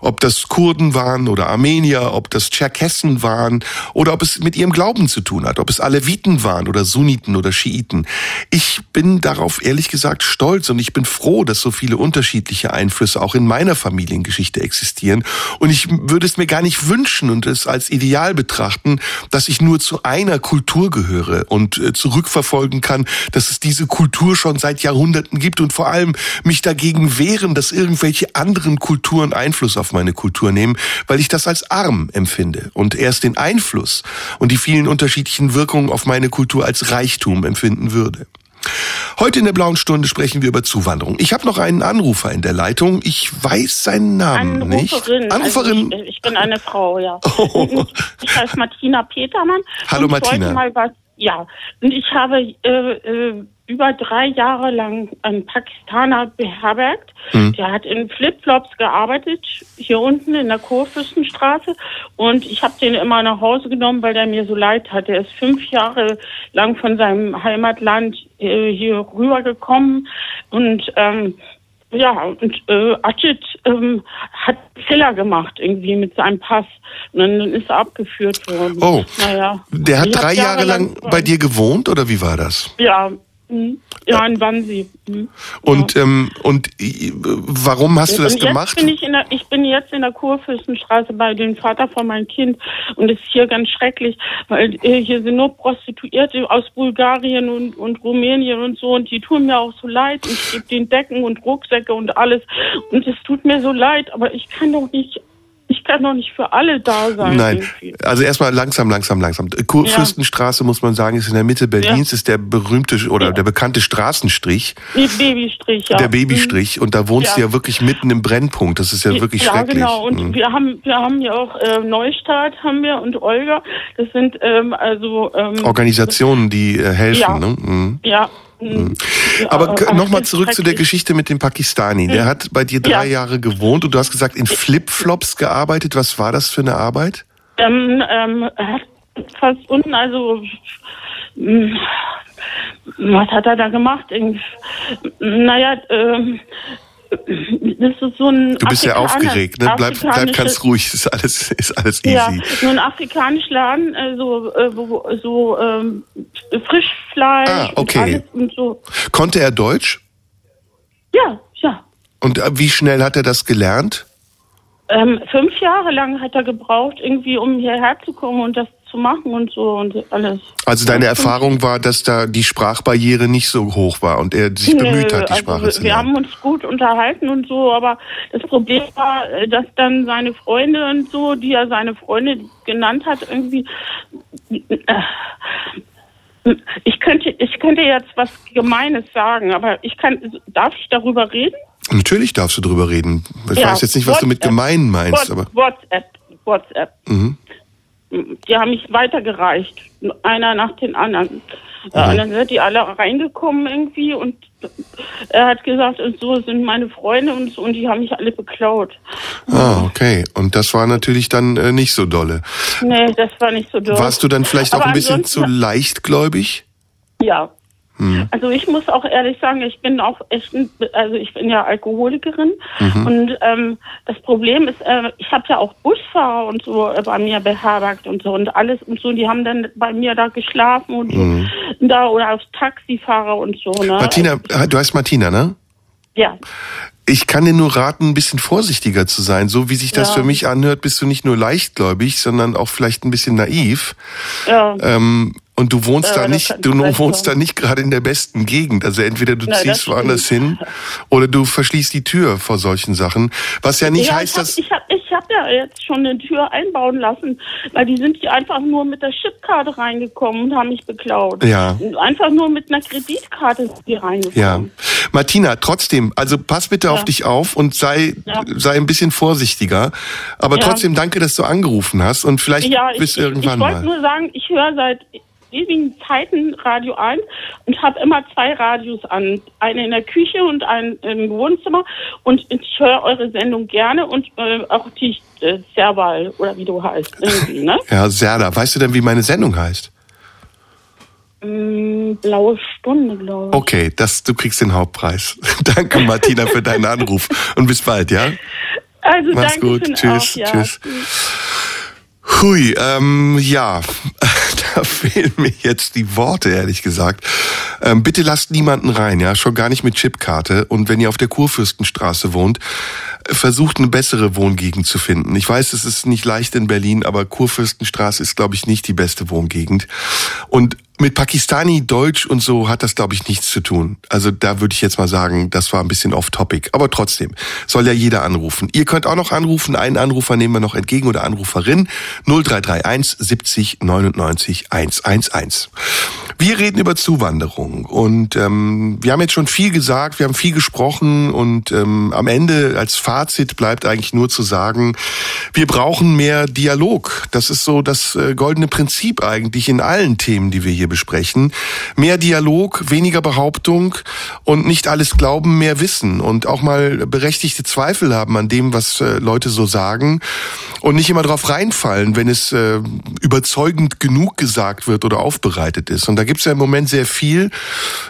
Ob das Kurden waren oder Armenier, ob das Tscherkessen waren oder ob es mit ihrem Glauben zu tun hat, ob es Aleviten waren oder Sunniten oder Schiiten. Ich bin darauf ehrlich gesagt stolz und ich bin froh, dass so viele unterschiedliche Einflüsse auch in meiner Familiengeschichte existieren. Und ich würde es mir gar nicht wünschen und es als Ideal betrachten, dass ich nur zu einer Kultur gehöre und äh, zurückverfolgen kann, dass es diese Kultur schon seit Jahrhunderten gibt und vor allem mich dagegen wehren, dass irgendwelche anderen Kulturen Einfluss auf meine Kultur nehmen, weil ich das als arm empfinde und erst den Einfluss und die vielen unterschiedlichen Wirkungen auf meine Kultur als Reichtum empfinden würde. Heute in der blauen Stunde sprechen wir über Zuwanderung. Ich habe noch einen Anrufer in der Leitung. Ich weiß seinen Namen nicht. Anruferin. Anruferin. Also ich, ich bin eine Frau, ja. Oh. Ich heiße Martina Petermann. Hallo, Martina. Mal was, ja, und ich habe äh, äh, über drei Jahre lang einen Pakistaner beherbergt. Hm. Der hat in Flipflops gearbeitet, hier unten in der Kurfürstenstraße. Und ich habe den immer nach Hause genommen, weil der mir so leid hat. Er ist fünf Jahre lang von seinem Heimatland äh, hier rübergekommen und ähm, ja, und äh, Ajit ähm, hat Fehler gemacht irgendwie mit seinem Pass. Und dann ist er abgeführt worden. Oh. Naja. Der hat Ich drei Jahre lang bei dir gewohnt oder wie war das? Ja. Mhm. Ja, in Wannsee. mhm. Und ähm, und äh, warum hast du das und jetzt gemacht? Bin ich, in der, ich bin jetzt in der Kurfürstenstraße bei dem Vater von meinem Kind und es ist hier ganz schrecklich, weil äh, hier sind nur Prostituierte aus Bulgarien und, und Rumänien und so und die tun mir auch so leid. Ich gebe denen Decken und Rucksäcke und alles und es tut mir so leid, aber ich kann doch nicht, ich kann doch nicht für alle da sein. Nein, irgendwie. also erstmal langsam, langsam, langsam. Kurfürstenstraße muss man sagen, ist in der Mitte Berlins, ist der berühmte oder der bekannte Straßenstrich, Die Babystrich, ja. der Babystrich. Und da wohnst Ja. du ja wirklich mitten im Brennpunkt. Das ist ja wirklich ja, schrecklich. genau. Und Mhm. wir haben, wir haben ja auch äh, Neustadt haben wir und Olga. Das sind ähm, also ähm, Organisationen, die äh, helfen. Ja. Ne? Mhm. Ja. Mm, ja, Aber nochmal zurück zu der. Geschichte mit dem Pakistani. Der Mhm. hat bei dir drei Ja. Jahre gewohnt und du hast gesagt, in Flipflops gearbeitet. Was war das für eine Arbeit? Ähm, ähm, fast unten, also was hat er da gemacht? Naja, ähm, das ist so ein Du bist ja aufgeregt, ne? Bleib, bleib ganz ruhig. Ist alles, ist alles easy. Ja, so ein afrikanischer Laden, äh, so, äh, wo, so ähm, Frischfleisch Ah, okay. und und so. Konnte er Deutsch? Ja, ja. Und äh, wie schnell hat er das gelernt? Ähm, fünf Jahre lang hat er gebraucht, irgendwie, um hierher zu kommen und das zu machen und so und alles. Also deine Erfahrung war, dass da die Sprachbarriere nicht so hoch war und er sich bemüht hat, die also Sprache wir, zu wir lernen. haben uns gut unterhalten und so, aber das Problem war, äh, dass dann seine Freunde und so, die er seine Freunde genannt hat, irgendwie. äh, Ich könnte, ich könnte jetzt was Gemeines sagen, aber ich kann, darf ich darüber reden? Natürlich darfst du drüber reden. Ich Ja, weiß jetzt nicht, was du mit WhatsApp. gemein meinst, aber. WhatsApp, WhatsApp. Mhm. Die haben mich weitergereicht, einer nach den anderen. Mhm. Äh, Und dann sind die alle reingekommen irgendwie und er hat gesagt, und so sind meine Freunde und so und die haben mich alle beklaut. Ah, okay. Und das war natürlich dann äh, nicht so dolle. Nee, das war nicht so doof. Warst du dann vielleicht auch Aber ein bisschen zu leichtgläubig? Ja. Hm. Also ich muss auch ehrlich sagen, ich bin auch echt, ein, also ich bin ja Alkoholikerin Mhm. und ähm, das Problem ist, äh, ich habe ja auch Busfahrer und so bei mir beherbergt und so und alles und so, die haben dann bei mir da geschlafen und so, Mhm. da oder aufs Taxifahrer und so. Ne? Martina, du heißt Martina, ne? Ja. Ich kann dir nur raten, ein bisschen vorsichtiger zu sein. So wie sich das Ja. für mich anhört, bist du nicht nur leichtgläubig, sondern auch vielleicht ein bisschen naiv. Ja. Ähm, und du wohnst Ja, da nicht, du wohnst sein. da nicht gerade in der besten Gegend. Also entweder du Nein, ziehst woanders hin oder du verschließt die Tür vor solchen Sachen. Was ja nicht ja, heißt, ich hab, dass ich habe ich hab ja jetzt schon eine Tür einbauen lassen, weil die sind hier einfach nur mit der Chipkarte reingekommen und haben mich beklaut. Ja. Einfach nur mit einer Kreditkarte sind die reingekommen. Ja. Martina, trotzdem, also pass bitte auf Ja. dich auf und sei, sei ein bisschen vorsichtiger. Aber trotzdem danke, dass du angerufen hast und vielleicht Ja, ich, bis ich, irgendwann ich wollte mal. nur sagen, ich höre seit ewigen Zeiten Radio 1 und habe immer zwei Radios an. Eine in der Küche und ein im Wohnzimmer. Und ich höre eure Sendung gerne und äh, auch die äh, Serval oder wie du heißt. Ne? Ja, Serda, weißt du denn, wie meine Sendung heißt? Mm, blaue Stunde, glaube ich. Okay, das, du kriegst den Hauptpreis. Danke, Martina, für deinen Anruf. Und bis bald, ja? Also Mach's danke gut. Tschüss, Auch, ja. tschüss. Hui, ähm, ja, da fehlen mir jetzt die Worte, ehrlich gesagt. Ähm, bitte lasst niemanden rein, ja, schon gar nicht mit Chipkarte. Und wenn ihr auf der Kurfürstenstraße wohnt, äh, versucht eine bessere Wohngegend zu finden. Ich weiß, es ist nicht leicht in Berlin, aber Kurfürstenstraße ist, glaube ich, nicht die beste Wohngegend. Und mit Pakistani, Deutsch und so hat das, glaube ich, nichts zu tun. Also da würde ich jetzt mal sagen, das war ein bisschen off-topic. Aber trotzdem, soll ja jeder anrufen. Ihr könnt auch noch anrufen. Einen Anrufer nehmen wir noch entgegen oder Anruferin. 0331 70 99 111. Wir reden über Zuwanderung und ähm, wir haben jetzt schon viel gesagt, wir haben viel gesprochen und ähm, am Ende als Fazit bleibt eigentlich nur zu sagen, wir brauchen mehr Dialog. Das ist so das äh, goldene Prinzip eigentlich in allen Themen, die wir hier besprechen. Mehr Dialog, weniger Behauptung und nicht alles glauben, mehr Wissen und auch mal berechtigte Zweifel haben an dem, was äh, Leute so sagen und nicht immer drauf reinfallen, wenn es äh, überzeugend genug gesagt wird oder aufbereitet ist. Und da gibt's ja im Moment sehr viel.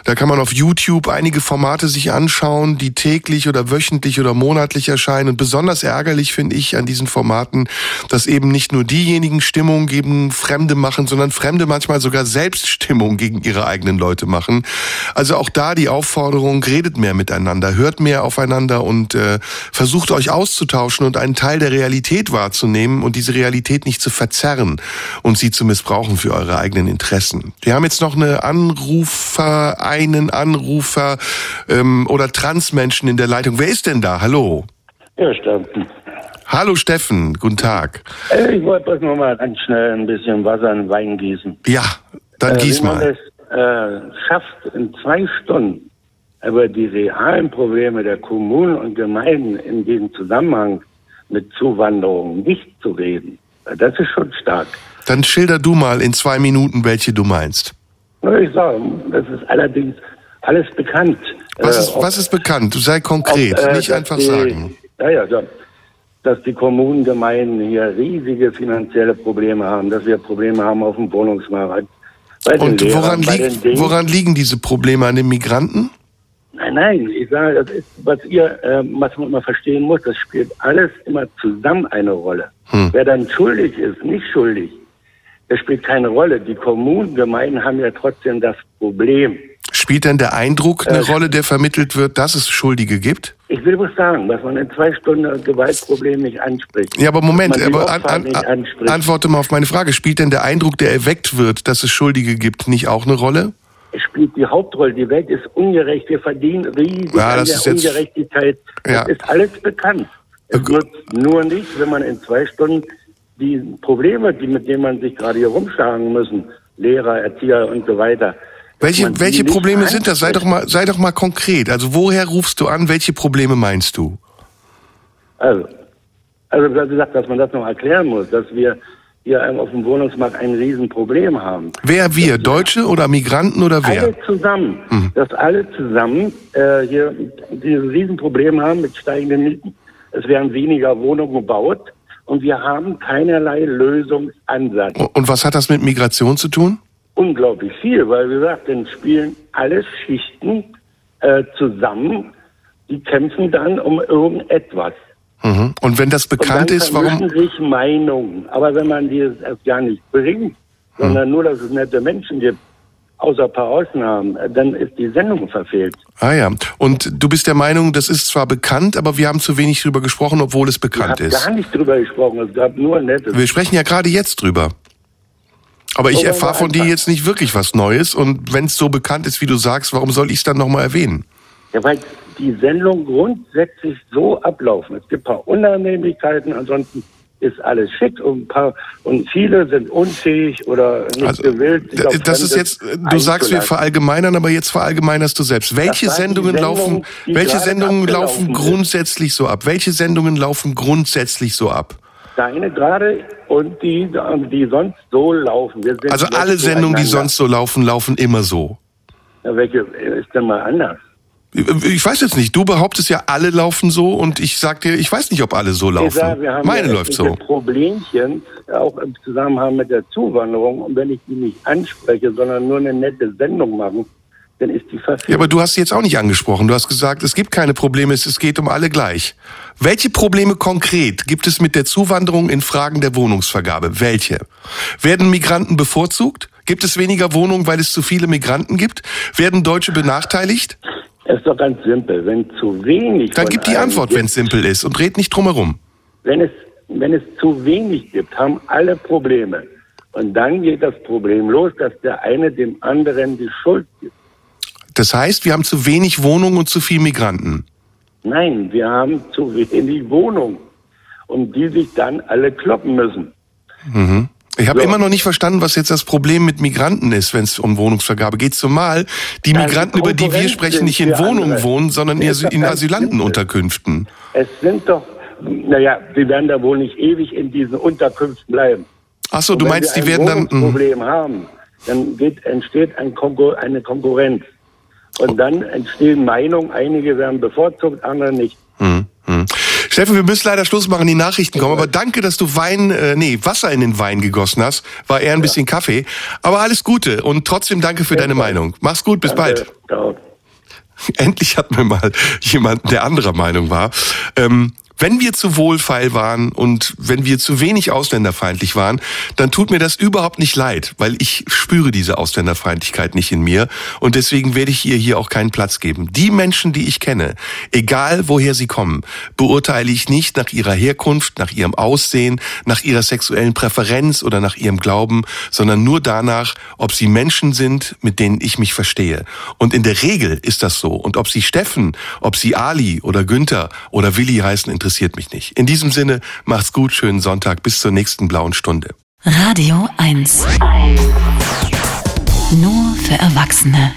Da kann man auf YouTube einige Formate sich anschauen, die täglich oder wöchentlich oder monatlich erscheinen. Und besonders ärgerlich finde ich an diesen Formaten, dass eben nicht nur diejenigen Stimmung gegen Fremde machen, sondern Fremde manchmal sogar selbst Stimmung gegen ihre eigenen Leute machen. Also auch da die Aufforderung, redet mehr miteinander, hört mehr aufeinander und äh, versucht euch auszutauschen und einen Teil der Realität wahrzunehmen und diese Realität nicht zu verzerren und sie zu missbrauchen für eure eigenen Interessen. Wir haben jetzt noch eine Anrufer, einen Anrufer ähm, oder Transmenschen in der Leitung. Wer ist denn da? Hallo. Ja, Steffen. Hallo Steffen, guten Tag. Äh, Ich wollte bloß noch mal ganz schnell ein bisschen Wasser in den Wein gießen. Ja, dann äh, gieß wie man mal. das äh, schafft, in zwei Stunden über die realen Probleme der Kommunen und Gemeinden in diesem Zusammenhang mit Zuwanderung nicht zu reden, äh, das ist schon stark. Dann schilder du mal in zwei Minuten, welche du meinst. Ich sagen, das ist allerdings alles bekannt. Was Äh, ist, ob- was ist bekannt? Sei konkret, ob, äh, nicht einfach die, sagen. Ja, ja, ja. Dass die Kommunen, Gemeinden hier riesige finanzielle Probleme haben, dass wir Probleme haben auf dem Wohnungsmarkt. Und Lehrern, woran, liegt, woran liegen diese Probleme an den Migranten? Nein, nein, ich sage, das ist, was ihr, äh, was man immer verstehen muss, das spielt alles immer zusammen eine Rolle. Hm. Wer dann schuldig ist, nicht schuldig, das spielt keine Rolle. Die Kommunen, Gemeinden haben ja trotzdem das Problem. Spielt denn der Eindruck eine Äh, Rolle, der vermittelt wird, dass es Schuldige gibt? Ich will was sagen, dass man in zwei Stunden das Gewaltproblem nicht anspricht. Ja, aber Moment, aber an, an, antworte mal auf meine Frage. Spielt denn der Eindruck, der erweckt wird, dass es Schuldige gibt, nicht auch eine Rolle? Es spielt die Hauptrolle. Die Welt ist ungerecht. Wir verdienen riesig Ja, an der jetzt- Ungerechtigkeit. Ja. Das ist alles bekannt. Es nutzt nur nicht, wenn man in zwei Stunden die Probleme, die mit denen man sich gerade hier rumschlagen müssen, Lehrer, Erzieher und so weiter. Dass Welche, welche Probleme sind das? Sei doch mal, sei doch mal konkret. Also woher rufst du an? Welche Probleme meinst du? Also, also wie gesagt, dass man das noch erklären muss, dass wir hier auf dem Wohnungsmarkt ein Riesenproblem haben. Wer wir? Deutsche oder Migranten oder wer? Alle zusammen, Mhm. dass alle zusammen äh, hier dieses Riesenproblem haben mit steigenden Mieten. Es werden weniger Wohnungen gebaut und wir haben keinerlei Lösungsansatz. Und was hat das mit Migration zu tun? Unglaublich viel, weil wie gesagt, dann spielen alle Schichten äh, zusammen, die kämpfen dann um irgendetwas. Mhm. Und wenn das bekannt ist, warum? sich Meinungen. Aber wenn man dieses erst gar nicht bringt, sondern nur, dass es nette Menschen gibt, außer ein paar Ausnahmen, äh, dann ist die Sendung verfehlt. Ah ja. Und du bist der Meinung, das ist zwar bekannt, aber wir haben zu wenig drüber gesprochen, obwohl es Ich bekannt habe ist. gar nicht drüber gesprochen, es gab nur Nettes. Wir sprechen ja gerade jetzt drüber. Aber ich erfahre von dir jetzt nicht wirklich was Neues. Und wenn es so bekannt ist, wie du sagst, warum soll ich es dann nochmal erwähnen? Ja, weil die Sendung grundsätzlich so ablaufen. Es gibt ein paar Unannehmlichkeiten, ansonsten ist alles schick und ein paar und viele sind unfähig oder nicht Also, gewillt. Das ist jetzt, du sagst, wir verallgemeinern, aber jetzt verallgemeinerst du selbst. Welche Sendungen Sendungen, laufen, welche Sendungen laufen sind. grundsätzlich so ab? Welche Sendungen laufen grundsätzlich so ab? Deine gerade und die, die sonst so laufen. Also alle Sendungen, die sonst so laufen, laufen immer so. Ja, welche ist denn mal anders? Ich weiß jetzt nicht, du behauptest ja, alle laufen so und ich sag dir, ich weiß nicht, ob alle so laufen. sag, wir haben Meine ja läuft so. Problemchen, auch im Zusammenhang mit der Zuwanderung. Und wenn ich die nicht anspreche, sondern nur eine nette Sendung machen, dann ist die verfehlt. Ja, aber du hast sie jetzt auch nicht angesprochen. Du hast gesagt, es gibt keine Probleme, es geht um alle gleich. Welche Probleme konkret gibt es mit der Zuwanderung in Fragen der Wohnungsvergabe? Welche? Werden Migranten bevorzugt? Gibt es weniger Wohnungen, weil es zu viele Migranten gibt? Werden Deutsche benachteiligt? Es ist doch ganz simpel. Wenn zu wenig. Dann gib die Antwort, wenn es simpel ist und red nicht drum herum. Wenn es, wenn es zu wenig gibt, haben alle Probleme. Und dann geht das Problem los, dass der eine dem anderen die Schuld gibt. Das heißt, wir haben zu wenig Wohnungen und zu viel Migranten. Nein, wir haben zu wenig Wohnungen, um die sich dann alle kloppen müssen. Mhm. Ich habe So. immer noch nicht verstanden, was jetzt das Problem mit Migranten ist, wenn es um Wohnungsvergabe geht. Zumal die Weil Migranten, über die wir sprechen, nicht in Wohnungen andere. wohnen, sondern Nee, in Asylantenunterkünften. Es sind doch, naja, die werden da wohl nicht ewig in diesen Unterkünften bleiben. Ach so, Und du wenn meinst, wir die ein werden dann... hm. Wohnungsproblem haben, dann geht, entsteht ein Konkur eine Konkurrenz. Und dann entstehen Meinungen, einige werden bevorzugt, andere nicht. Hm, hm. Steffen, wir müssen leider Schluss machen, die Nachrichten kommen. Aber danke, dass du Wein, äh, nee, Wasser in den Wein gegossen hast. War eher ein bisschen Kaffee. Aber alles Gute und trotzdem danke für deine Meinung. Mach's gut, bis bald. Ciao. Endlich hatten wir mal jemanden, der anderer Meinung war. Ähm, wenn wir zu wohlfeil waren und wenn wir zu wenig ausländerfeindlich waren, dann tut mir das überhaupt nicht leid, weil ich spüre diese Ausländerfeindlichkeit nicht in mir und deswegen werde ich ihr hier auch keinen Platz geben. Die Menschen, die ich kenne, egal woher sie kommen, beurteile ich nicht nach ihrer Herkunft, nach ihrem Aussehen, nach ihrer sexuellen Präferenz oder nach ihrem Glauben, sondern nur danach, ob sie Menschen sind, mit denen ich mich verstehe. Und in der Regel ist das so. Und ob sie Steffen, ob sie Ali oder Günther oder Willi heißen, interessiert mich nicht. In diesem Sinne, macht's gut, schönen Sonntag, bis zur nächsten blauen Stunde. Radio 1. Nur für Erwachsene.